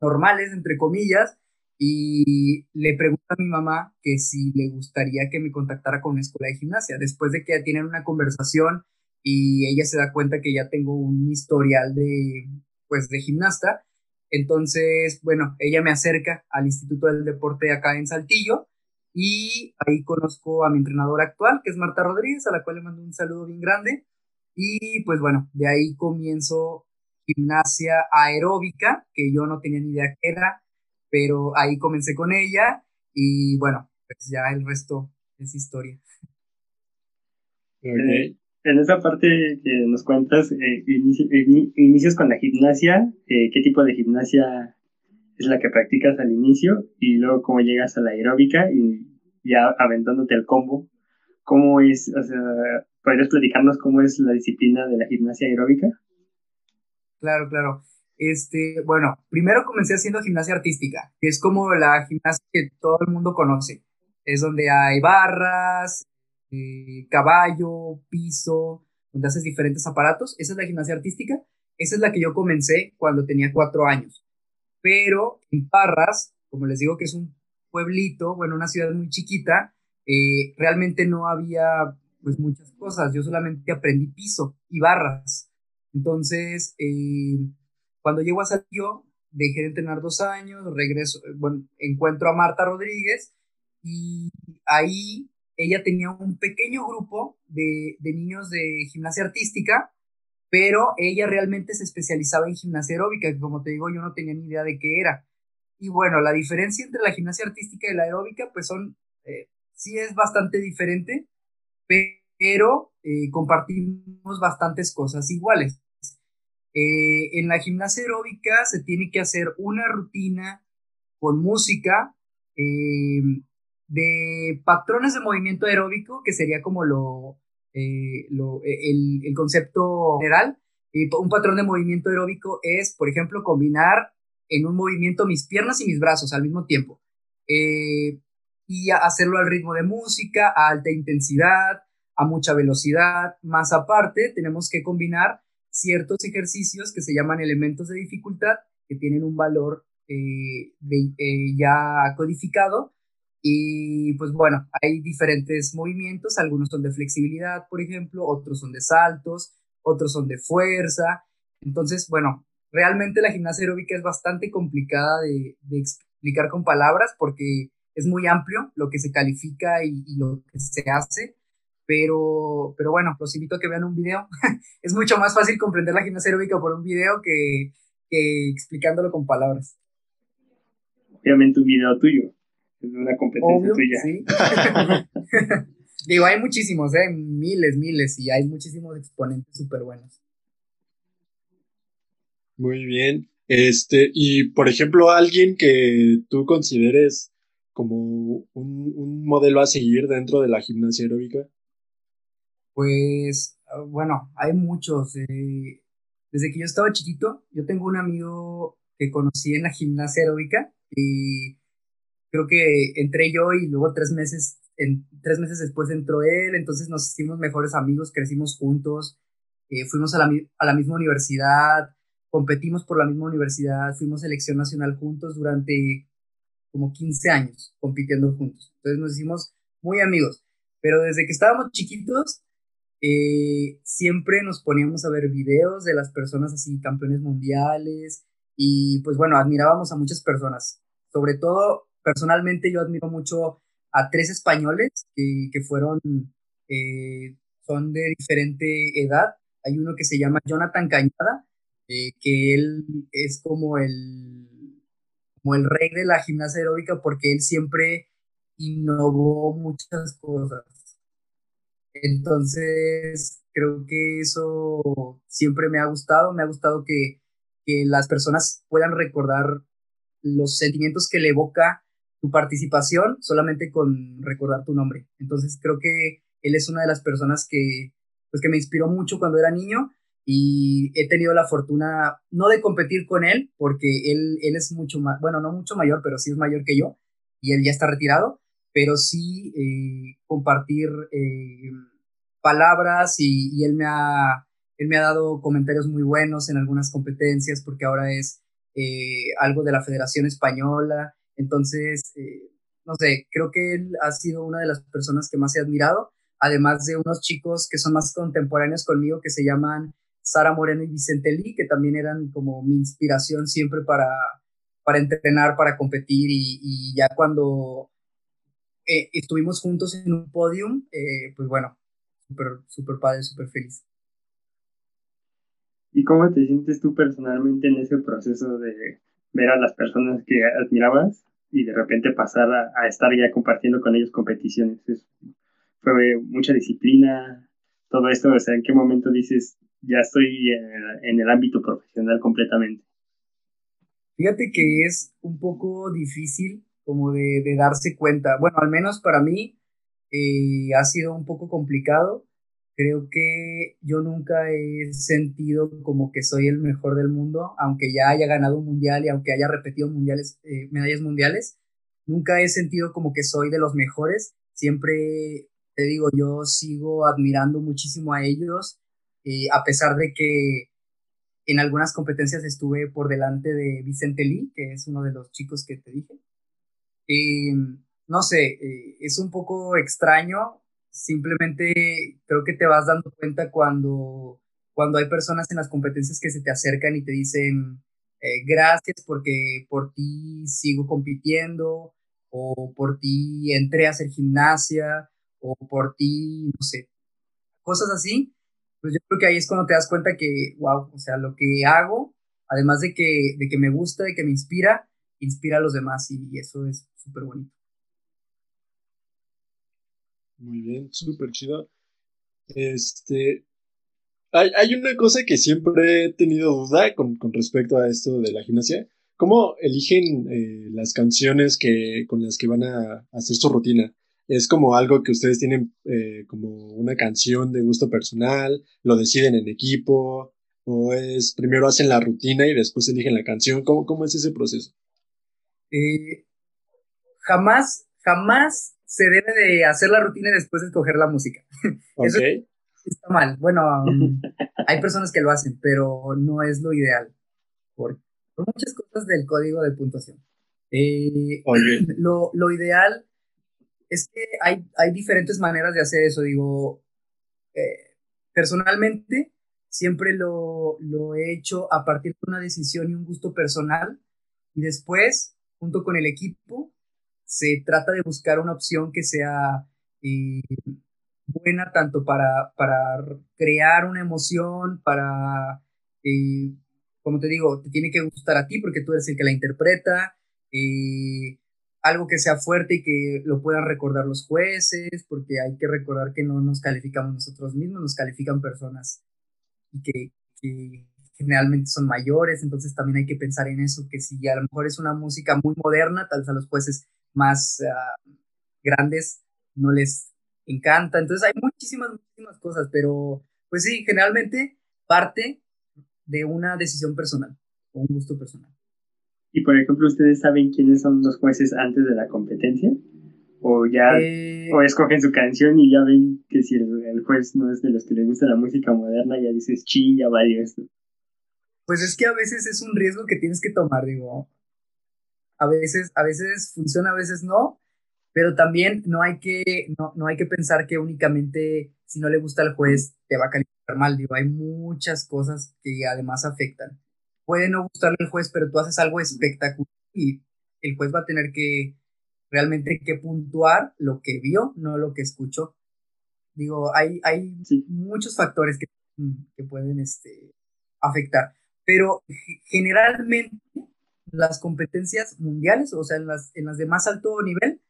Speaker 6: normales, entre comillas, y le pregunta a mi mamá que si le gustaría que me contactara con una escuela de gimnasia. Después de que tienen una conversación y ella se da cuenta que ya tengo un historial de, pues, de gimnasta, entonces, bueno, ella me acerca al Instituto del Deporte acá en Saltillo y ahí conozco a mi entrenadora actual, que es Marta Rodríguez, a la cual le mando un saludo bien grande. Y pues bueno, de ahí comienzo gimnasia aeróbica, que yo no tenía ni idea qué era, pero ahí comencé con ella y bueno, pues ya el resto es historia.
Speaker 3: Okay. En esa parte que nos cuentas, eh, inicios con la gimnasia, eh, ¿qué tipo de gimnasia es la que practicas al inicio y luego cómo llegas a la aeróbica y ya aventándote el combo. ¿Cómo es, o sea, podrías platicarnos cómo es la disciplina de la gimnasia aeróbica?
Speaker 6: Claro, claro. Este, bueno, primero comencé haciendo gimnasia artística, que es como la gimnasia que todo el mundo conoce. Es donde hay barras, eh, caballo, piso, donde haces diferentes aparatos. Esa es la gimnasia artística. Esa es la que yo comencé cuando tenía cuatro años pero en Parras, como les digo que es un pueblito, bueno, una ciudad muy chiquita, eh, realmente no había pues muchas cosas, yo solamente aprendí piso y barras. Entonces, eh, cuando llego a Saltillo, dejé de entrenar dos años, regreso, bueno, encuentro a Marta Rodríguez y ahí ella tenía un pequeño grupo de, de niños de gimnasia artística pero ella realmente se especializaba en gimnasia aeróbica, que como te digo, yo no tenía ni idea de qué era. Y bueno, la diferencia entre la gimnasia artística y la aeróbica, pues son, eh, sí es bastante diferente, pero eh, compartimos bastantes cosas iguales. Eh, en la gimnasia aeróbica se tiene que hacer una rutina con música de patrones de movimiento aeróbico, que sería como lo, eh, eh, el, concepto general. un patrón de movimiento aeróbico es, por ejemplo, combinar en un movimiento mis piernas y mis brazos al mismo tiempo. Eh, y hacerlo al ritmo de música, a alta intensidad, a mucha velocidad. Más aparte, tenemos que combinar ciertos ejercicios que se llaman elementos de dificultad, que tienen un valor ya codificado y pues bueno, hay diferentes movimientos, algunos son de flexibilidad, por ejemplo, otros son de saltos, otros son de fuerza. Entonces, bueno, realmente la gimnasia aeróbica es bastante complicada de, explicar con palabras porque es muy amplio lo que se califica y, lo que se hace. Pero, pero bueno, los invito a que vean un video. *laughs* es mucho más fácil comprender la gimnasia aeróbica por un video que, que explicándolo con palabras.
Speaker 3: Obviamente un video tuyo es una competencia tuya. ¿sí? *laughs*
Speaker 6: Digo, hay muchísimos, ¿eh? miles, miles, y hay muchísimos exponentes súper buenos.
Speaker 1: Muy bien. Este, y por ejemplo, alguien que tú consideres como un, modelo a seguir dentro de la gimnasia aeróbica.
Speaker 6: Pues, bueno, hay muchos. Eh, desde que yo estaba chiquito, yo tengo un amigo que conocí en la gimnasia aeróbica y creo que entré yo y luego tres meses, en, tres meses después entró él, entonces nos hicimos mejores amigos, crecimos juntos, eh, fuimos a la, a la, misma universidad, competimos por la misma universidad, fuimos selección nacional juntos durante como 15 años compitiendo juntos. Entonces nos hicimos muy amigos. Pero desde que estábamos chiquitos, eh, siempre nos poníamos a ver videos de las personas así, campeones mundiales, y pues bueno, admirábamos a muchas personas. Sobre todo, personalmente yo admiro mucho a tres españoles que, que fueron, eh, son de diferente edad. Hay uno que se llama Jonathan Cañada, eh, que él es como el, como el rey de la gimnasia aeróbica porque él siempre innovó muchas cosas. Entonces, creo que eso siempre me ha gustado, me ha gustado que, que las personas puedan recordar los sentimientos que le evoca tu participación solamente con recordar tu nombre. Entonces, creo que él es una de las personas que, pues, que me inspiró mucho cuando era niño y he tenido la fortuna, no de competir con él, porque él, él es mucho más, bueno, no mucho mayor, pero sí es mayor que yo y él ya está retirado, pero sí eh, compartir eh, palabras y, él, me ha, él me ha dado comentarios muy buenos en algunas competencias porque ahora es eh, algo de la Federación Española. Entonces, no sé, creo que él ha sido una de las personas que más he admirado, además de unos chicos que son más contemporáneos conmigo que se llaman Sara Moreno y Vicente Lee, que también eran como mi inspiración siempre para, para entrenar, para competir y ya cuando eh, estuvimos juntos en un podium, eh, pues bueno, súper super padre, súper feliz.
Speaker 3: ¿Y cómo te sientes tú personalmente en ese proceso de ver a las personas que admirabas y de repente pasar a, estar ya compartiendo con ellos competiciones? fue mucha disciplina, todo esto, o sea, ¿en qué momento dices, ya estoy en el ámbito profesional completamente?
Speaker 6: Fíjate que es un poco difícil como de, darse cuenta. Bueno, al menos para mí eh, ha sido un poco complicado. Creo que yo nunca he sentido como que soy el mejor del mundo, aunque ya haya ganado un mundial y aunque haya repetido mundiales, eh, medallas mundiales. Nunca he sentido como que soy de los mejores. Siempre te digo, yo sigo admirando muchísimo a ellos, eh, a pesar de que en algunas competencias estuve por delante de Vicente Lee, que es uno de los chicos que te dije. Eh, no sé, eh, es un poco extraño, simplemente creo que te vas dando cuenta cuando, cuando hay personas en las competencias que se te acercan y te dicen eh, gracias porque por ti sigo compitiendo o por ti entré a hacer gimnasia o por ti, no sé, cosas así, pues yo creo que ahí es cuando te das cuenta que, wow, o sea, lo que hago, además de que, de que me gusta, de que me inspira, inspira a los demás y, eso es súper bonito.
Speaker 1: Muy bien, súper chido. Este, hay, hay, una cosa que siempre he tenido duda con, con respecto a esto de la gimnasia. ¿Cómo eligen eh, las canciones que, con las que van a hacer su rutina? ¿Es como algo que ustedes tienen eh, como una canción de gusto personal? ¿Lo deciden en equipo? ¿O es primero hacen la rutina y después eligen la canción? ¿Cómo, cómo es ese proceso?
Speaker 6: Eh, jamás, jamás se debe de hacer la rutina y después escoger la música. *laughs* Eso está mal. Bueno, um, *laughs* hay personas que lo hacen, pero no es lo ideal. Por, muchas cosas del código de puntuación. Eh, *clears throat* lo, lo, ideal es que hay, hay diferentes maneras de hacer eso. Digo, eh, personalmente, siempre lo, lo he hecho a partir de una decisión y un gusto personal. Y después junto con el equipo, se trata de buscar una opción que sea eh, buena tanto para, para, crear una emoción, para, eh, como te digo, te tiene que gustar a ti porque tú eres el que la interpreta, eh, algo que sea fuerte y que lo puedan recordar los jueces, porque hay que recordar que no nos calificamos nosotros mismos, nos califican personas que, que generalmente son mayores, entonces también hay que pensar en eso, que si a lo mejor es una música muy moderna, tal vez a los jueces más ah, grandes no les encanta, entonces hay muchísimas, muchísimas cosas, pero pues sí, generalmente parte de una decisión personal o un gusto personal.
Speaker 3: Y por ejemplo, ¿ustedes saben quiénes son los jueces antes de la competencia? O ya, eh, o escogen su canción y ya ven que si el, juez no es de los que le gusta la música moderna, ya dices, ching, ya valió esto.
Speaker 6: Pues es que a veces es un riesgo que tienes que tomar, digo. A veces, a veces funciona, a veces no, pero también no hay que, no, no hay que pensar que únicamente si no le gusta al juez te va a calificar mal, digo, hay muchas cosas que además afectan. Puede no gustarle al juez, pero tú haces algo espectacular y el juez va a tener que realmente que puntuar lo que vio, no lo que escuchó. Digo, hay, hay muchos factores que, que pueden este, afectar, pero generalmente las competencias mundiales, o sea, en las, en las de más alto nivel,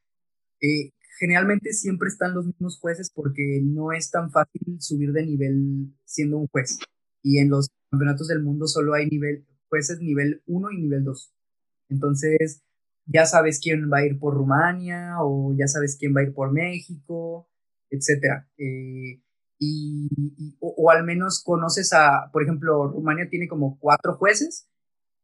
Speaker 6: eh, generalmente siempre están los mismos jueces porque no es tan fácil subir de nivel siendo un juez. Y en los campeonatos del mundo solo hay nivel, jueces nivel 1 y nivel 2. Entonces, ya sabes quién va a ir por Rumania o ya sabes quién va a ir por México, etcétera. Eh, y, o, al menos conoces a, por ejemplo, Rumania tiene como cuatro jueces,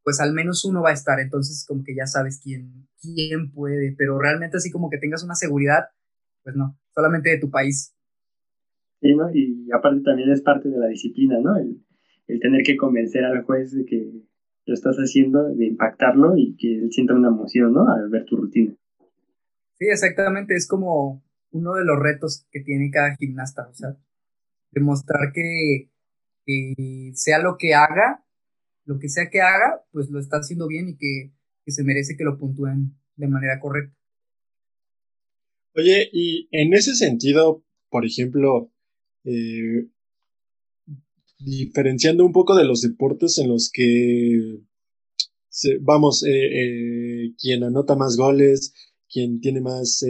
Speaker 6: pues al menos uno va a estar, entonces como que ya sabes quién, quién puede, pero realmente así como que tengas una seguridad, pues no, solamente de tu país.
Speaker 3: Sí, ¿no? Y aparte también es parte de la disciplina, ¿no? El, el tener que convencer al juez de que lo estás haciendo, de impactarlo y que él sienta una emoción, ¿no? Al ver tu rutina.
Speaker 6: Sí, exactamente, es como uno de los retos que tiene cada gimnasta, o sea, demostrar que, sea lo que haga, lo que sea que haga, pues lo está haciendo bien y que, se merece que lo puntúen de manera correcta.
Speaker 1: Oye, y en ese sentido, por ejemplo, eh, diferenciando un poco de los deportes en los que, vamos, eh, eh, quien anota más goles, quien tiene más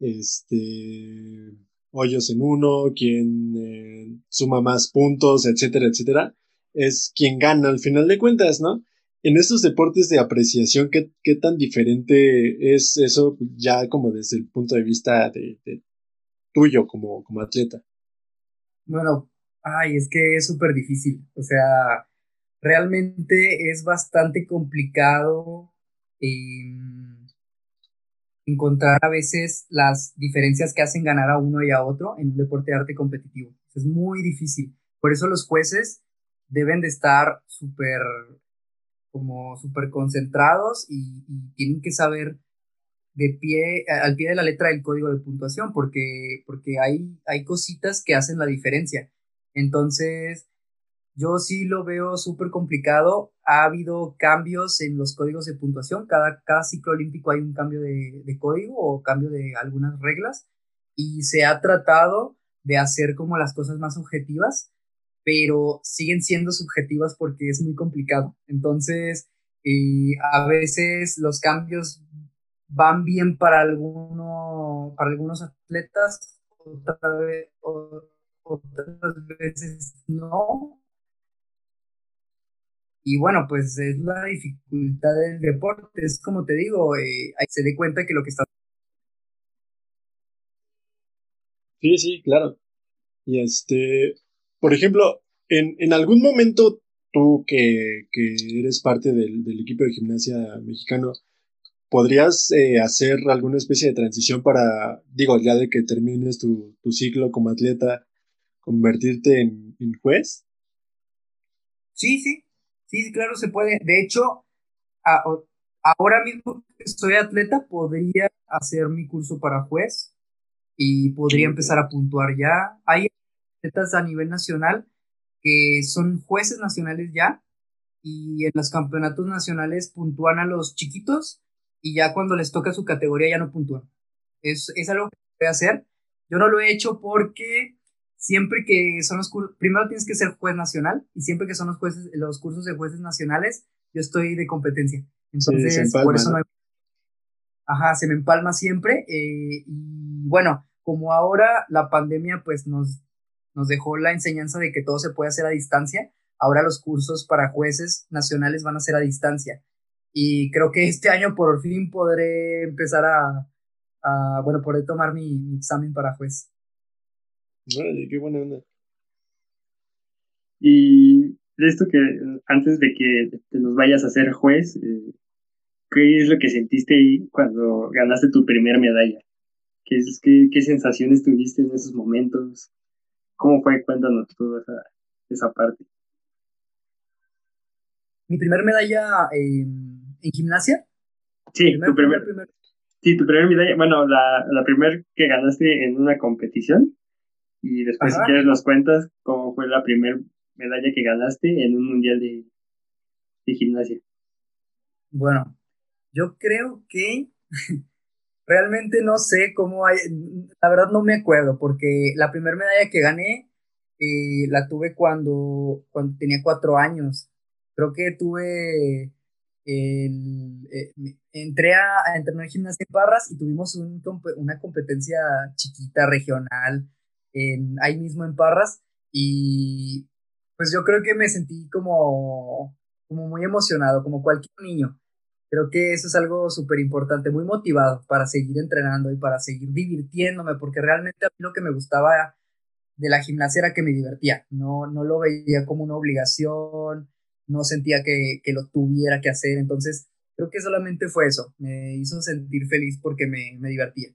Speaker 1: este, hoyos en uno, quien suma más puntos, etcétera, etcétera, es quien gana al final de cuentas, ¿no? En estos deportes de apreciación, ¿qué, qué tan diferente es eso ya como desde el punto de vista de, tuyo como, como atleta?
Speaker 6: Bueno, ay, es que es súper difícil. O sea, realmente es bastante complicado. Eh, encontrar a veces las diferencias que hacen ganar a uno y a otro en un deporte de arte competitivo. Es muy difícil. Por eso los jueces deben de estar súper como súper concentrados y, tienen que saber de pie, al pie de la letra del código de puntuación, porque, porque hay, hay cositas que hacen la diferencia. Entonces, yo sí lo veo súper complicado. Ha habido cambios en los códigos de puntuación. Cada, cada ciclo olímpico hay un cambio de, código o cambio de algunas reglas. Y se ha tratado de hacer como las cosas más objetivas, pero siguen siendo subjetivas porque es muy complicado. Entonces, eh, a veces los cambios van bien para, alguno, para algunos atletas, otras veces no, y bueno, pues es la dificultad del deporte. Es como te digo, eh, se dé cuenta que lo que está.
Speaker 1: Sí, sí, claro. Y este, por ejemplo, en, en algún momento tú que, que eres parte del, del, equipo de gimnasia mexicano, ¿podrías eh, hacer alguna especie de transición para, digo, ya de que termines tu, tu ciclo como atleta, convertirte en, en juez?
Speaker 6: Sí, sí, Sí, claro, se puede. De hecho, ahora mismo que soy atleta, podría hacer mi curso para juez y podría empezar a puntuar ya. Hay atletas a nivel nacional que son jueces nacionales ya y en los campeonatos nacionales puntúan a los chiquitos y ya cuando les toca su categoría ya no puntúan. Es, es algo que voy a hacer. Yo no lo he hecho porque siempre que son los cursos, primero tienes que ser juez nacional y siempre que son los jueces, los cursos de jueces nacionales, yo estoy de competencia. Entonces, por eso no hay... Ajá, se me empalma siempre. Eh, y bueno, como ahora la pandemia pues nos, nos dejó la enseñanza de que todo se puede hacer a distancia, ahora los cursos para jueces nacionales van a ser a distancia. Y creo que este año por fin podré empezar a, bueno, podré tomar mi, examen para juez
Speaker 1: qué buena onda.
Speaker 3: Y esto que antes de que te nos vayas a ser juez, eh, ¿qué es lo que sentiste ahí cuando ganaste tu primera medalla? ¿Qué, es, qué, qué sensaciones tuviste en esos momentos? ¿Cómo fue? Cuéntanos toda esa, esa parte.
Speaker 6: mi primer medalla en, en gimnasia.
Speaker 3: Sí, tu primer, sí, tu primer medalla, bueno, la, la primer que ganaste en una competición. Y después, si quieres, nos cuentas cómo fue la primera medalla que ganaste en un mundial de, de gimnasia.
Speaker 6: Bueno, yo creo que *laughs* realmente no sé cómo hay, la verdad no me acuerdo, porque la primera medalla que gané eh, la tuve cuando, tenía cuatro años. Creo que tuve el, eh, entré a, entrenar en gimnasia en Parras y tuvimos una competencia chiquita regional en, ahí mismo en Parras y pues yo creo que me sentí como muy emocionado, como cualquier niño. Creo que eso es algo súper importante, muy motivado para seguir entrenando y para seguir divirtiéndome, porque realmente a mí lo que me gustaba de la gimnasia era que me divertía, no, no lo veía como una obligación, no sentía que, que lo tuviera que hacer, entonces creo que solamente fue eso, me hizo sentir feliz porque me, me divertía.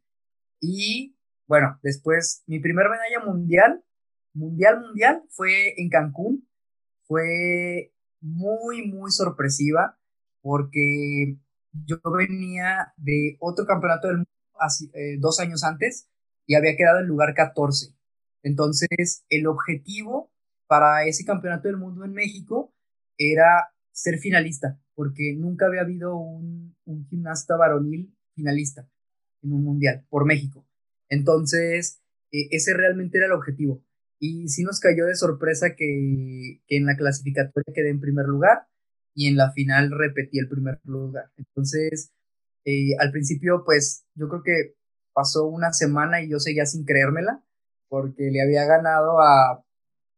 Speaker 6: Y bueno, después mi primera medalla mundial, mundial, mundial, fue en Cancún, fue muy, muy sorpresiva porque yo venía de otro campeonato del mundo eh, dos años antes y había quedado en lugar 14. Entonces, el objetivo para ese campeonato del mundo en México era ser finalista, porque nunca había habido un, gimnasta varonil finalista en un mundial por México. Entonces, e, ese realmente era el objetivo. Y sí nos cayó de sorpresa que en la clasificatoria quedé en primer lugar y en la final repetí el primer lugar. Entonces, eh, al principio, pues yo creo que pasó una semana y yo seguía sin creérmela, porque le había ganado a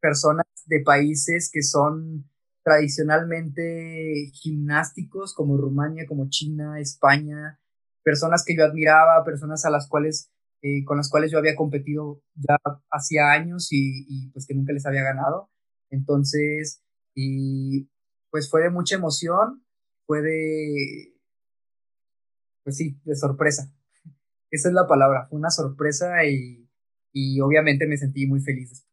Speaker 6: personas de países que son tradicionalmente gimnásticos, como Rumania, como China, España, personas que yo admiraba, personas a las cuales, eh, con las cuales yo había competido ya hacía años y, y pues que nunca les había ganado. Entonces, y pues fue de mucha emoción, fue de, pues sí, de sorpresa. Esa es la palabra, fue una sorpresa y, y obviamente me sentí muy feliz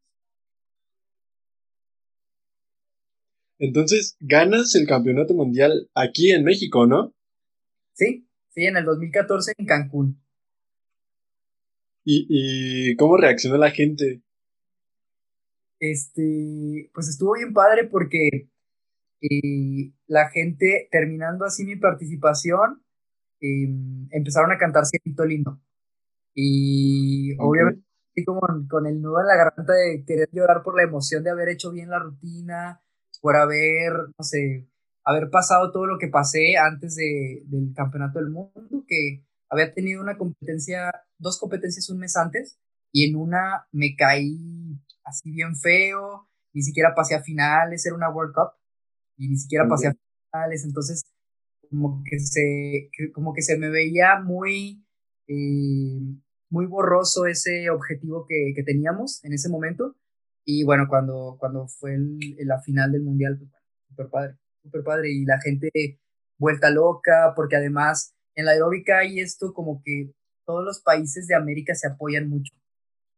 Speaker 1: Entonces, ganas el campeonato mundial aquí en México, ¿no?
Speaker 6: Sí, sí, en el 2014 en Cancún.
Speaker 1: ¿Y, y cómo reaccionó la gente?
Speaker 6: Este, pues estuvo bien padre porque y la gente, terminando así mi participación, em, empezaron a cantar Cielito Lindo. Y obviamente, como con el nudo en la garganta de querer llorar por la emoción de haber hecho bien la rutina, por haber, no sé, haber pasado todo lo que pasé antes de, del Campeonato del Mundo, que había tenido una competencia, dos competencias un mes antes, y en una me caí así bien feo, ni siquiera pasé a finales, era una World Cup, y ni siquiera pasé a finales, entonces como que se, como que se me veía muy, eh, muy borroso ese objetivo que, que, teníamos en ese momento. Y bueno, cuando, cuando fue el, la final del mundial, pues bueno, súper padre, súper padre. Y la gente vuelta loca, porque además en la aeróbica hay esto como que todos los países de América se apoyan mucho.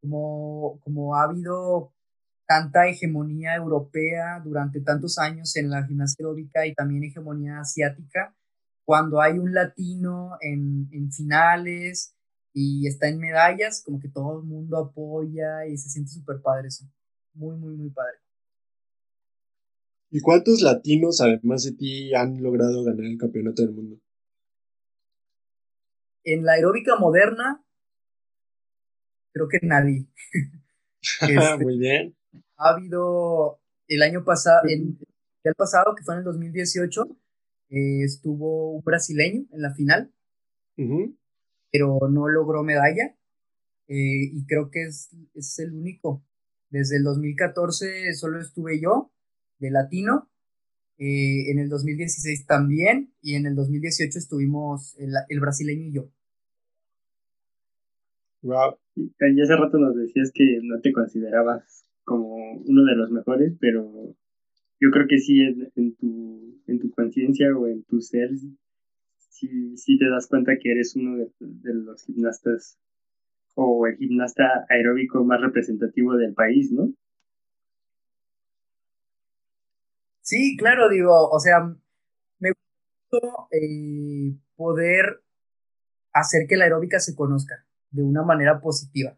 Speaker 6: Como, como ha habido tanta hegemonía europea durante tantos años en la gimnasia aeróbica y también hegemonía asiática, cuando hay un latino en, en finales y está en medallas, como que todo el mundo apoya y se siente súper padre eso. Muy, muy, muy padre.
Speaker 1: ¿Y cuántos latinos, además de ti, han logrado ganar el campeonato del mundo?
Speaker 6: En la aeróbica moderna, creo que nadie. *laughs*
Speaker 1: Este, muy bien
Speaker 6: ha habido el año pasado, el, el pasado, que fue en el 2018, eh, estuvo un brasileño en la final, pero no logró medalla. Eh, y creo que es, es, el único. Desde el 2014 solo estuve yo, de latino. Eh, en el 2016 también. Y en el 2018 estuvimos el, el brasileño y yo.
Speaker 3: Wow. Y hace rato nos decías que no te considerabas uno de los mejores, pero yo creo que sí en, tu, en tu conciencia o en tu ser, sí, sí te das cuenta que eres uno de, los gimnastas o el gimnasta aeróbico más representativo del país, ¿no?
Speaker 6: Sí, claro, digo, o sea, me gusta eh, poder hacer que la aeróbica se conozca de una manera positiva.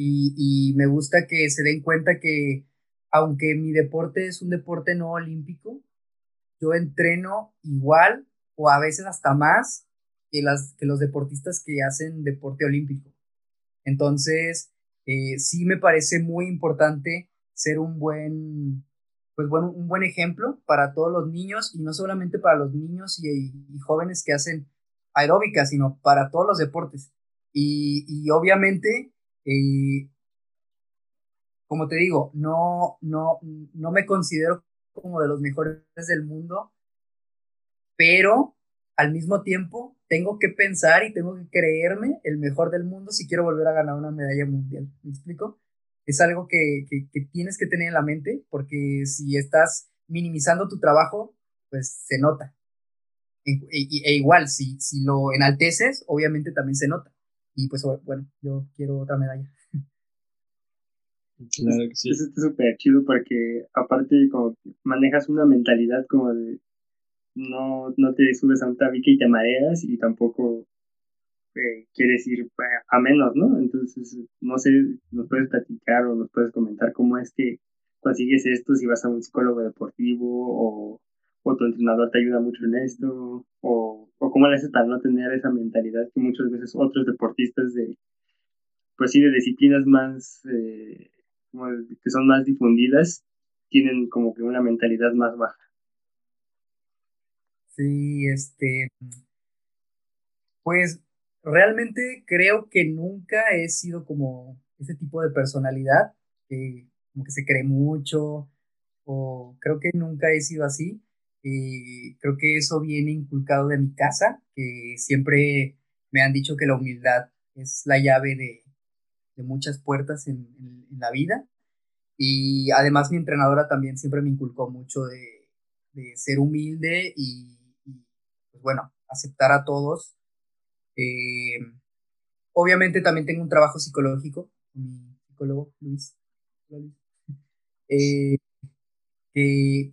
Speaker 6: Y, me gusta que se den cuenta que aunque mi deporte es un deporte no olímpico, yo entreno igual o a veces hasta más que, las, que los deportistas que hacen deporte olímpico. Entonces, eh, sí me parece muy importante ser un buen, pues bueno, un buen ejemplo para todos los niños y no solamente para los niños y, jóvenes que hacen aeróbica, sino para todos los deportes. Y, obviamente, eh, como te digo, no, no, no me considero como de los mejores del mundo, pero al mismo tiempo tengo que pensar y tengo que creerme el mejor del mundo si quiero volver a ganar una medalla mundial. ¿Me explico? Es algo que, tienes que tener en la mente porque si estás minimizando tu trabajo, pues se nota. E, e, igual, si, si lo enalteces, obviamente también se nota. Y pues bueno, yo quiero otra medalla.
Speaker 3: Claro que sí. Eso está súper chido porque aparte como manejas una mentalidad como de no, no te subes a un tabique y te mareas y tampoco eh, quieres ir a menos, ¿no? Entonces, no sé, nos puedes platicar o nos puedes comentar cómo es que consigues esto, si vas a un psicólogo deportivo o, o tu entrenador te ayuda mucho en esto, o, o cómo le haces para no tener esa mentalidad que muchas veces otros deportistas de, pues sí, de disciplinas más, eh, que son más difundidas, tienen como que una mentalidad más baja.
Speaker 6: Sí, este, pues realmente creo que nunca he sido como ese tipo de personalidad, que como que se cree mucho, o creo que nunca he sido así. Y creo que eso viene inculcado de mi casa, que siempre me han dicho que la humildad es la llave de, muchas puertas en, la vida. Y además mi entrenadora también siempre me inculcó mucho de, de ser humilde y pues bueno, aceptar a todos. Eh, obviamente también tengo un trabajo psicológico, mi psicólogo Luis, eh,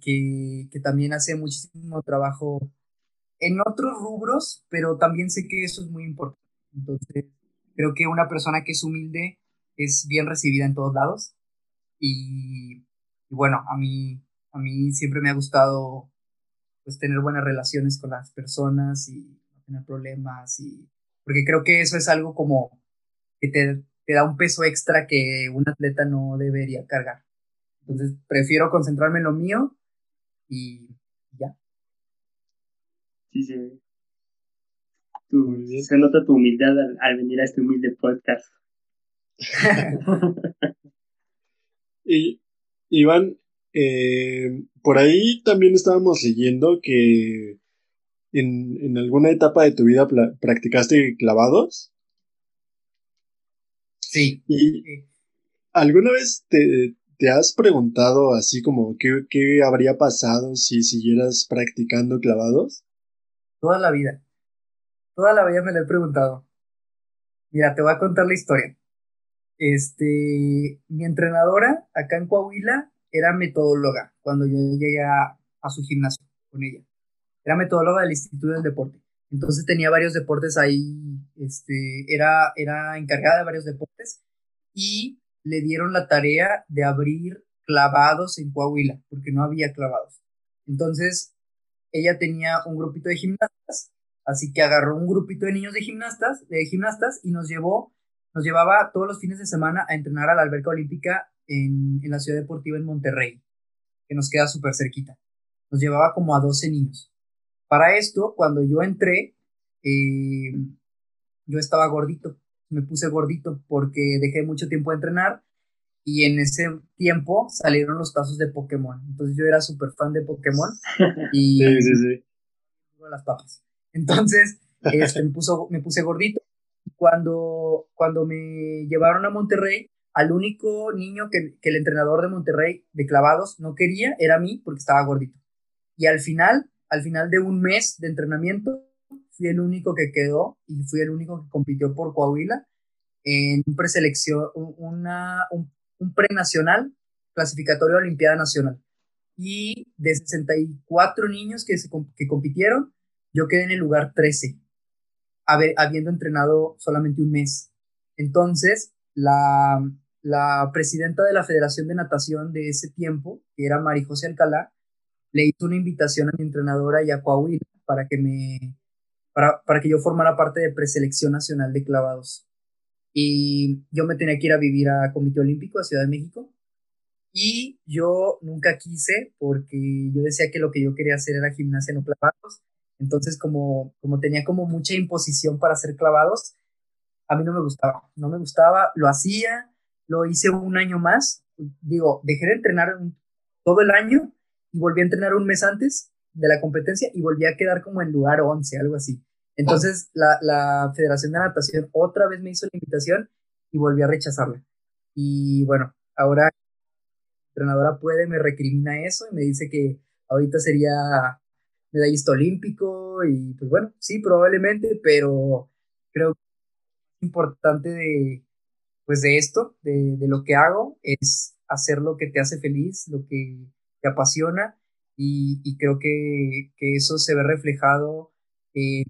Speaker 6: que, que, también hace muchísimo trabajo en otros rubros, pero también sé que eso es muy importante. Entonces, creo que una persona que es humilde es bien recibida en todos lados. Y, y bueno, a mí, a mí siempre me ha gustado pues tener buenas relaciones con las personas y no tener problemas y porque creo que eso es algo como que te, te da un peso extra que un atleta no debería cargar. Entonces prefiero concentrarme en lo mío y ya.
Speaker 3: Sí, sí. se nota tu humildad al, al venir a este humilde podcast. *laughs*
Speaker 1: y Iván, eh, por ahí también estábamos leyendo que en, alguna etapa de tu vida practicaste clavados.
Speaker 6: Sí.
Speaker 1: ¿Y alguna vez te, has preguntado así como qué, qué habría pasado si siguieras practicando clavados?
Speaker 6: Toda la vida. Toda la vida me lo he preguntado. Mira, te voy a contar la historia. Este, mi entrenadora acá en Coahuila era metodóloga cuando yo llegué a, su gimnasio con ella. Era metodóloga del Instituto del Deporte. Entonces tenía varios deportes ahí, este, era, era encargada de varios deportes y le dieron la tarea de abrir clavados en Coahuila, porque no había clavados. Entonces, ella tenía un grupito de gimnastas, así que agarró un grupito de niños de gimnastas, de gimnastas y nos llevó, nos llevaba todos los fines de semana a entrenar a la alberca olímpica en, la ciudad deportiva en Monterrey, que nos queda súper cerquita. Nos llevaba como a 12 niños. Para esto, cuando yo entré, eh, yo estaba gordito, me puse gordito porque dejé mucho tiempo de entrenar y en ese tiempo salieron los tazos de Pokémon. Entonces yo era súper fan de Pokémon *laughs* y
Speaker 1: sí, sí, sí. *laughs*
Speaker 6: las papas. Entonces este, me, puso, me puse gordito. Cuando, cuando me llevaron a Monterrey, al único niño que, el entrenador de Monterrey de clavados no quería era a mí porque estaba gordito. Y al final, al final de un mes de entrenamiento, fui el único que quedó y fui el único que compitió por Coahuila en un preselección, una, un, un prenacional clasificatorio a Olimpiada Nacional. y de 64 niños que, se, que compitieron, yo quedé en el lugar 13, habiendo entrenado solamente un mes. Entonces, la, la presidenta de la Federación de Natación de ese tiempo, que era Mari José Alcalá, le hizo una invitación a mi entrenadora y a Coahuila para que me para, para que yo formara parte de preselección nacional de clavados. Y yo me tenía que ir a vivir a Comité Olímpico a Ciudad de México. Y yo nunca quise porque yo decía que lo que yo quería hacer era gimnasia no clavados. Entonces, como, como tenía como mucha imposición para hacer clavados, a mí no me gustaba. No me gustaba, lo hacía, lo hice un año más. Digo, dejé de entrenar todo el año y volví a entrenar un mes antes de la competencia y volví a quedar como en lugar 11, algo así. Entonces la, la Federación de Natación otra vez me hizo la invitación y volví a rechazarla. Y bueno, ahora la entrenadora puede, me recrimina eso y me dice que ahorita sería medallista olímpico y pues bueno, sí, probablemente, pero creo que importante de, pues de esto, de, de lo que hago, es hacer lo que te hace feliz, lo que te apasiona y, creo que, eso se ve reflejado en,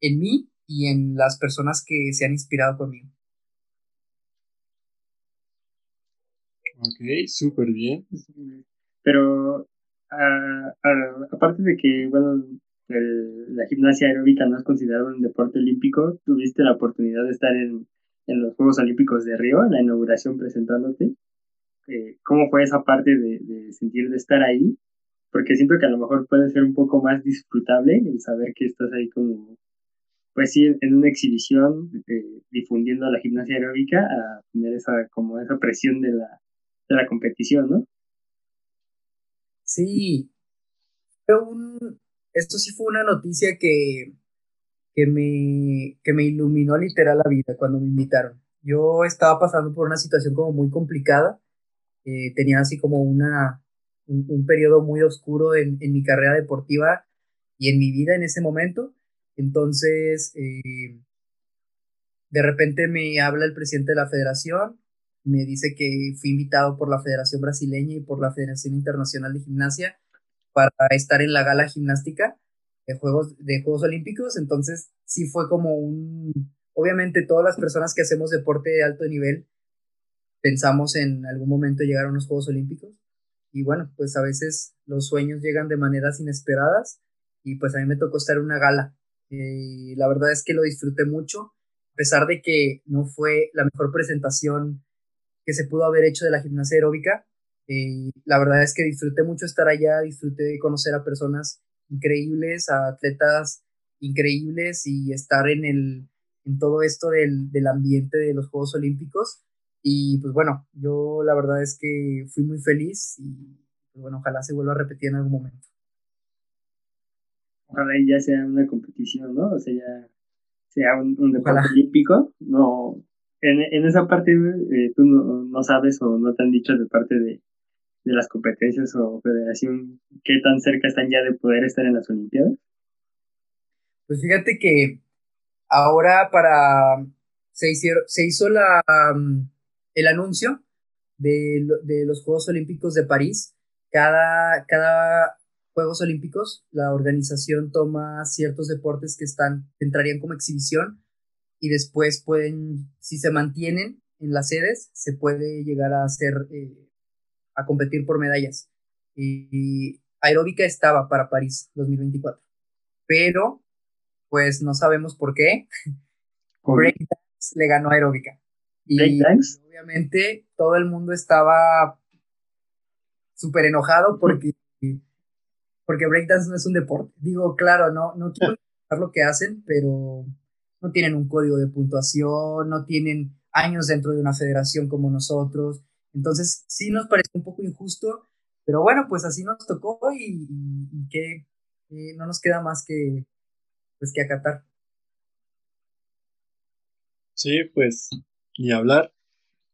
Speaker 6: en mí y en las personas que se han inspirado conmigo.
Speaker 1: Ok, súper bien.
Speaker 3: Pero aparte de que, bueno, la gimnasia aeróbica no es considerado un deporte olímpico, tuviste la oportunidad de estar en, en los Juegos Olímpicos de Río, en la inauguración presentándote. Eh, ¿Cómo fue esa parte de, sentir de estar ahí? Porque siento que a lo mejor puede ser un poco más disfrutable el saber que estás ahí como, pues sí, en una exhibición eh, difundiendo la gimnasia aeróbica a tener esa, como esa presión de la, de la competición, ¿no?
Speaker 6: Sí, un, esto sí fue una noticia que, que, me, que me iluminó literal la vida cuando me invitaron. Yo estaba pasando por una situación como muy complicada eh, tenía así como una, un, periodo muy oscuro en, en, mi carrera deportiva y en mi vida en ese momento. Entonces, eh, de repente me habla el presidente de la federación, me dice que fui invitado por la Federación Brasileña y por la Federación Internacional de Gimnasia para estar en la gala gimnástica de Juegos, de Juegos Olímpicos. Entonces, sí fue como un... Obviamente, todas las personas que hacemos deporte de alto nivel pensamos en algún momento llegar a unos Juegos Olímpicos. Y bueno, pues a veces los sueños llegan de maneras inesperadas y pues a mí me tocó estar en una gala. y la verdad es que lo disfruté mucho, a pesar de que no fue la mejor presentación que se pudo haber hecho de la gimnasia aeróbica. Eh, la verdad es que disfruté mucho estar allá, disfruté de conocer a personas increíbles, a atletas increíbles y estar en, el, en todo esto del, del ambiente de los Juegos Olímpicos y pues bueno, yo la verdad es que fui muy feliz y pues bueno, ojalá se vuelva a repetir en algún momento.
Speaker 3: Ojalá ya sea una competición, ¿no? O sea, ya sea un, deporte olímpico. No, en, en esa parte eh, tú no, no, sabes o no te han dicho de parte de, de las competencias o federación qué tan cerca están ya de poder estar en las Olimpiadas.
Speaker 6: Pues fíjate que ahora para se hicieron, se hizo la el anuncio de, los Juegos Olímpicos de París. Cada, cada Juegos Olímpicos, la organización toma ciertos deportes que están, entrarían como exhibición y después pueden, si se mantienen en las sedes, se puede llegar a hacer, eh, a competir por medallas. Y, aeróbica estaba para París 2024, pero pues no sabemos por qué. Breakdance le ganó aeróbica. Y obviamente todo el mundo estaba súper enojado porque, porque breakdance no es un deporte. Digo, claro, no, no quiero lo que hacen, pero no tienen un código de puntuación, no tienen años dentro de una federación como nosotros. Entonces, sí nos parece un poco injusto, pero bueno, pues así nos tocó y, que no nos queda más que, pues, que acatar.
Speaker 1: Sí, pues ni hablar.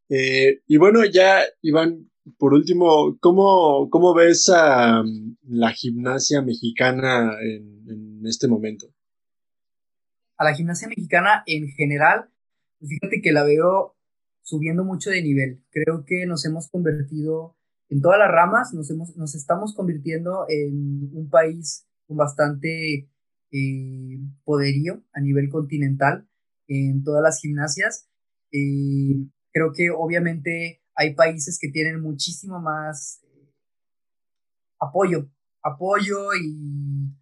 Speaker 1: Eh, y bueno, ya, Iván, por último, ¿cómo, cómo ves a mm, la gimnasia mexicana en, este momento?
Speaker 6: A la gimnasia mexicana en general, fíjate que la veo subiendo mucho de nivel. Creo que nos hemos convertido en todas las ramas nos, hemos, nos estamos convirtiendo en un país con bastante eh, poderío a nivel continental en todas las gimnasias. Eh, creo que obviamente hay países que tienen muchísimo más eh, apoyo, apoyo y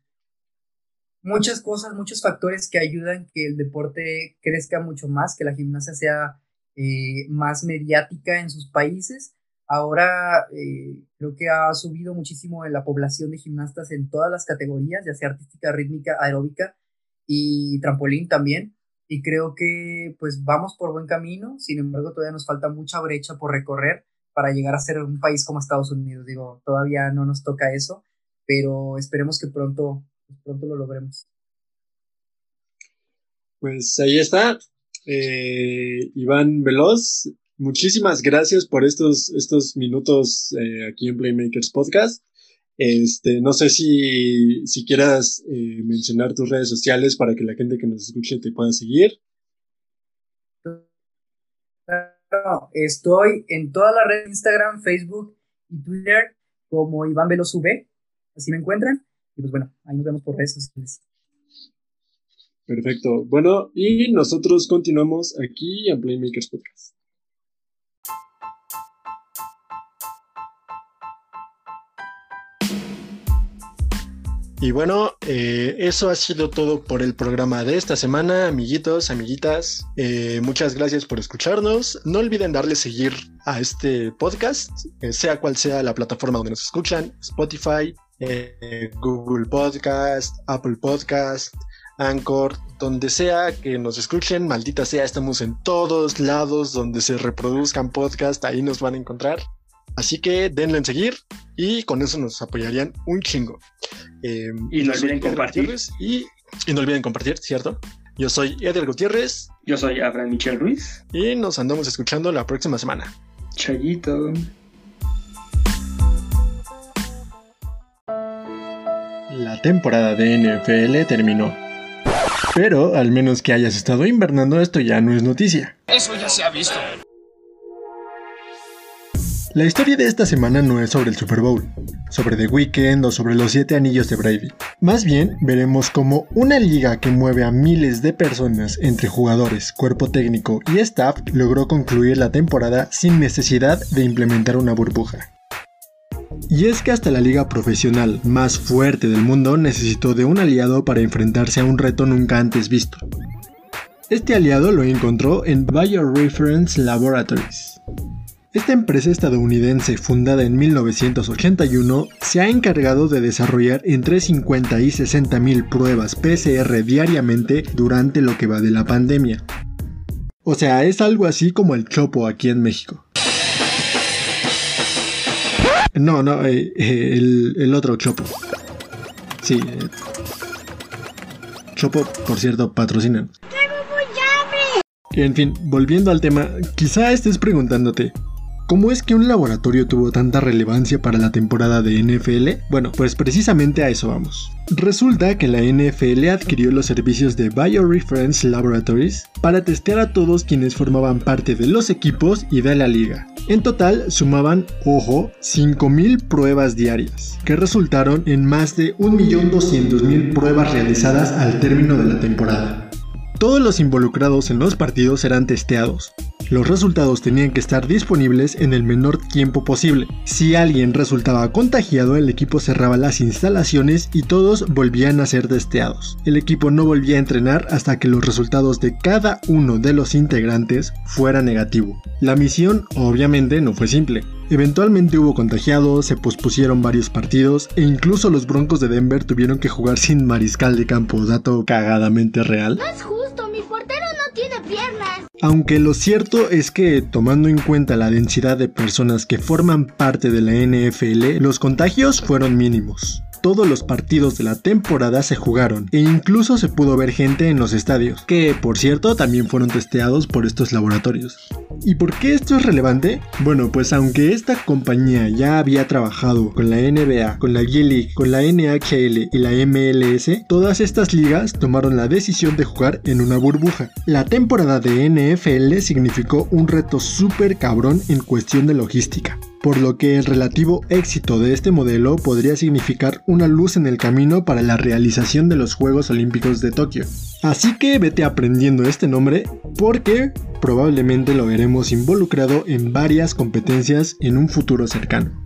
Speaker 6: muchas cosas, muchos factores que ayudan que el deporte crezca mucho más, que la gimnasia sea eh, más mediática en sus países. Ahora eh, creo que ha subido muchísimo la población de gimnastas en todas las categorías, ya sea artística, rítmica, aeróbica y trampolín también. Y creo que pues vamos por buen camino, sin embargo todavía nos falta mucha brecha por recorrer para llegar a ser un país como Estados Unidos. Digo, todavía no nos toca eso, pero esperemos que pronto pues, pronto lo logremos.
Speaker 1: Pues ahí está. Eh, Iván Veloz, muchísimas gracias por estos, estos minutos eh, aquí en Playmakers Podcast. Este, no sé si, si quieras eh, mencionar tus redes sociales para que la gente que nos escuche te pueda seguir.
Speaker 6: estoy en todas las redes, Instagram, Facebook y Twitter como Iván Veloz V, así me encuentran. Y pues bueno, ahí nos vemos por redes sociales.
Speaker 1: Perfecto. Bueno, y nosotros continuamos aquí en Playmakers Podcast. Y bueno, eh, eso ha sido todo por el programa de esta semana, amiguitos, amiguitas. Eh, muchas gracias por escucharnos. No olviden darle seguir a este podcast, eh, sea cual sea la plataforma donde nos escuchan, Spotify, Google Podcast, Apple Podcast, Anchor, donde sea que nos escuchen, maldita sea, estamos en todos lados donde se reproduzcan podcasts, ahí nos van a encontrar. Así que denle en seguir y con eso nos apoyarían un chingo.
Speaker 3: Em, y no olviden compartir.
Speaker 1: Y, y, no olviden compartir, ¿cierto? Yo soy Edgar Gutiérrez.
Speaker 3: Yo soy Abraham Michel Ruiz.
Speaker 1: Y nos andamos escuchando la próxima semana.
Speaker 3: Chayito.
Speaker 1: La temporada de NFL terminó. Pero al menos que hayas estado invernando esto ya no es noticia.
Speaker 5: Eso ya se ha visto.
Speaker 1: La historia de esta semana no es sobre el Super Bowl, sobre The Weeknd o sobre los siete anillos de Brady. Más bien, veremos cómo una liga que mueve a miles de personas entre jugadores, cuerpo técnico y staff logró concluir la temporada sin necesidad de implementar una burbuja. Y es que hasta la liga profesional más fuerte del mundo necesitó de un aliado para enfrentarse a un reto nunca antes visto. Este aliado lo encontró en Bioreference Laboratories. Esta empresa estadounidense fundada en 1981 se ha encargado de desarrollar entre 50 y 60 mil pruebas PCR diariamente durante lo que va de la pandemia. O sea, es algo así como el chopo aquí en México. No, no, eh, eh, el, otro Chopo. Sí. Eh. Chopo, por cierto, patrocinan. En fin, volviendo al tema, quizá estés preguntándote, ¿Cómo es que un laboratorio tuvo tanta relevancia para la temporada de NFL? Bueno, pues precisamente a eso vamos. Resulta que la NFL adquirió los servicios de Bioreference Laboratories para testear a todos quienes formaban parte de los equipos y de la liga. En total sumaban, ojo, 5.000 pruebas diarias, que resultaron en más de 1.200.000 pruebas realizadas al término de la temporada. Todos los involucrados en los partidos eran testeados. Los resultados tenían que estar disponibles en el menor tiempo posible. Si alguien resultaba contagiado, el equipo cerraba las instalaciones y todos volvían a ser testeados. El equipo no volvía a entrenar hasta que los resultados de cada uno de los integrantes fuera negativo. La misión obviamente no fue simple. Eventualmente hubo contagiados, se pospusieron varios partidos e incluso los Broncos de Denver tuvieron que jugar sin mariscal de campo, dato cagadamente real. Aunque lo cierto es que, tomando en cuenta la densidad de personas que forman parte de la NFL, los contagios fueron mínimos todos los partidos de la temporada se jugaron e incluso se pudo ver gente en los estadios, que por cierto también fueron testeados por estos laboratorios. ¿Y por qué esto es relevante? Bueno, pues aunque esta compañía ya había trabajado con la NBA, con la G-League, con la NHL y la MLS, todas estas ligas tomaron la decisión de jugar en una burbuja. La temporada de NFL significó un reto súper cabrón en cuestión de logística. por lo que el relativo éxito de este modelo podría significar una luz en el camino para la realización de los Juegos Olímpicos de Tokio. Así que vete aprendiendo este nombre porque probablemente lo veremos involucrado en varias competencias en un futuro cercano.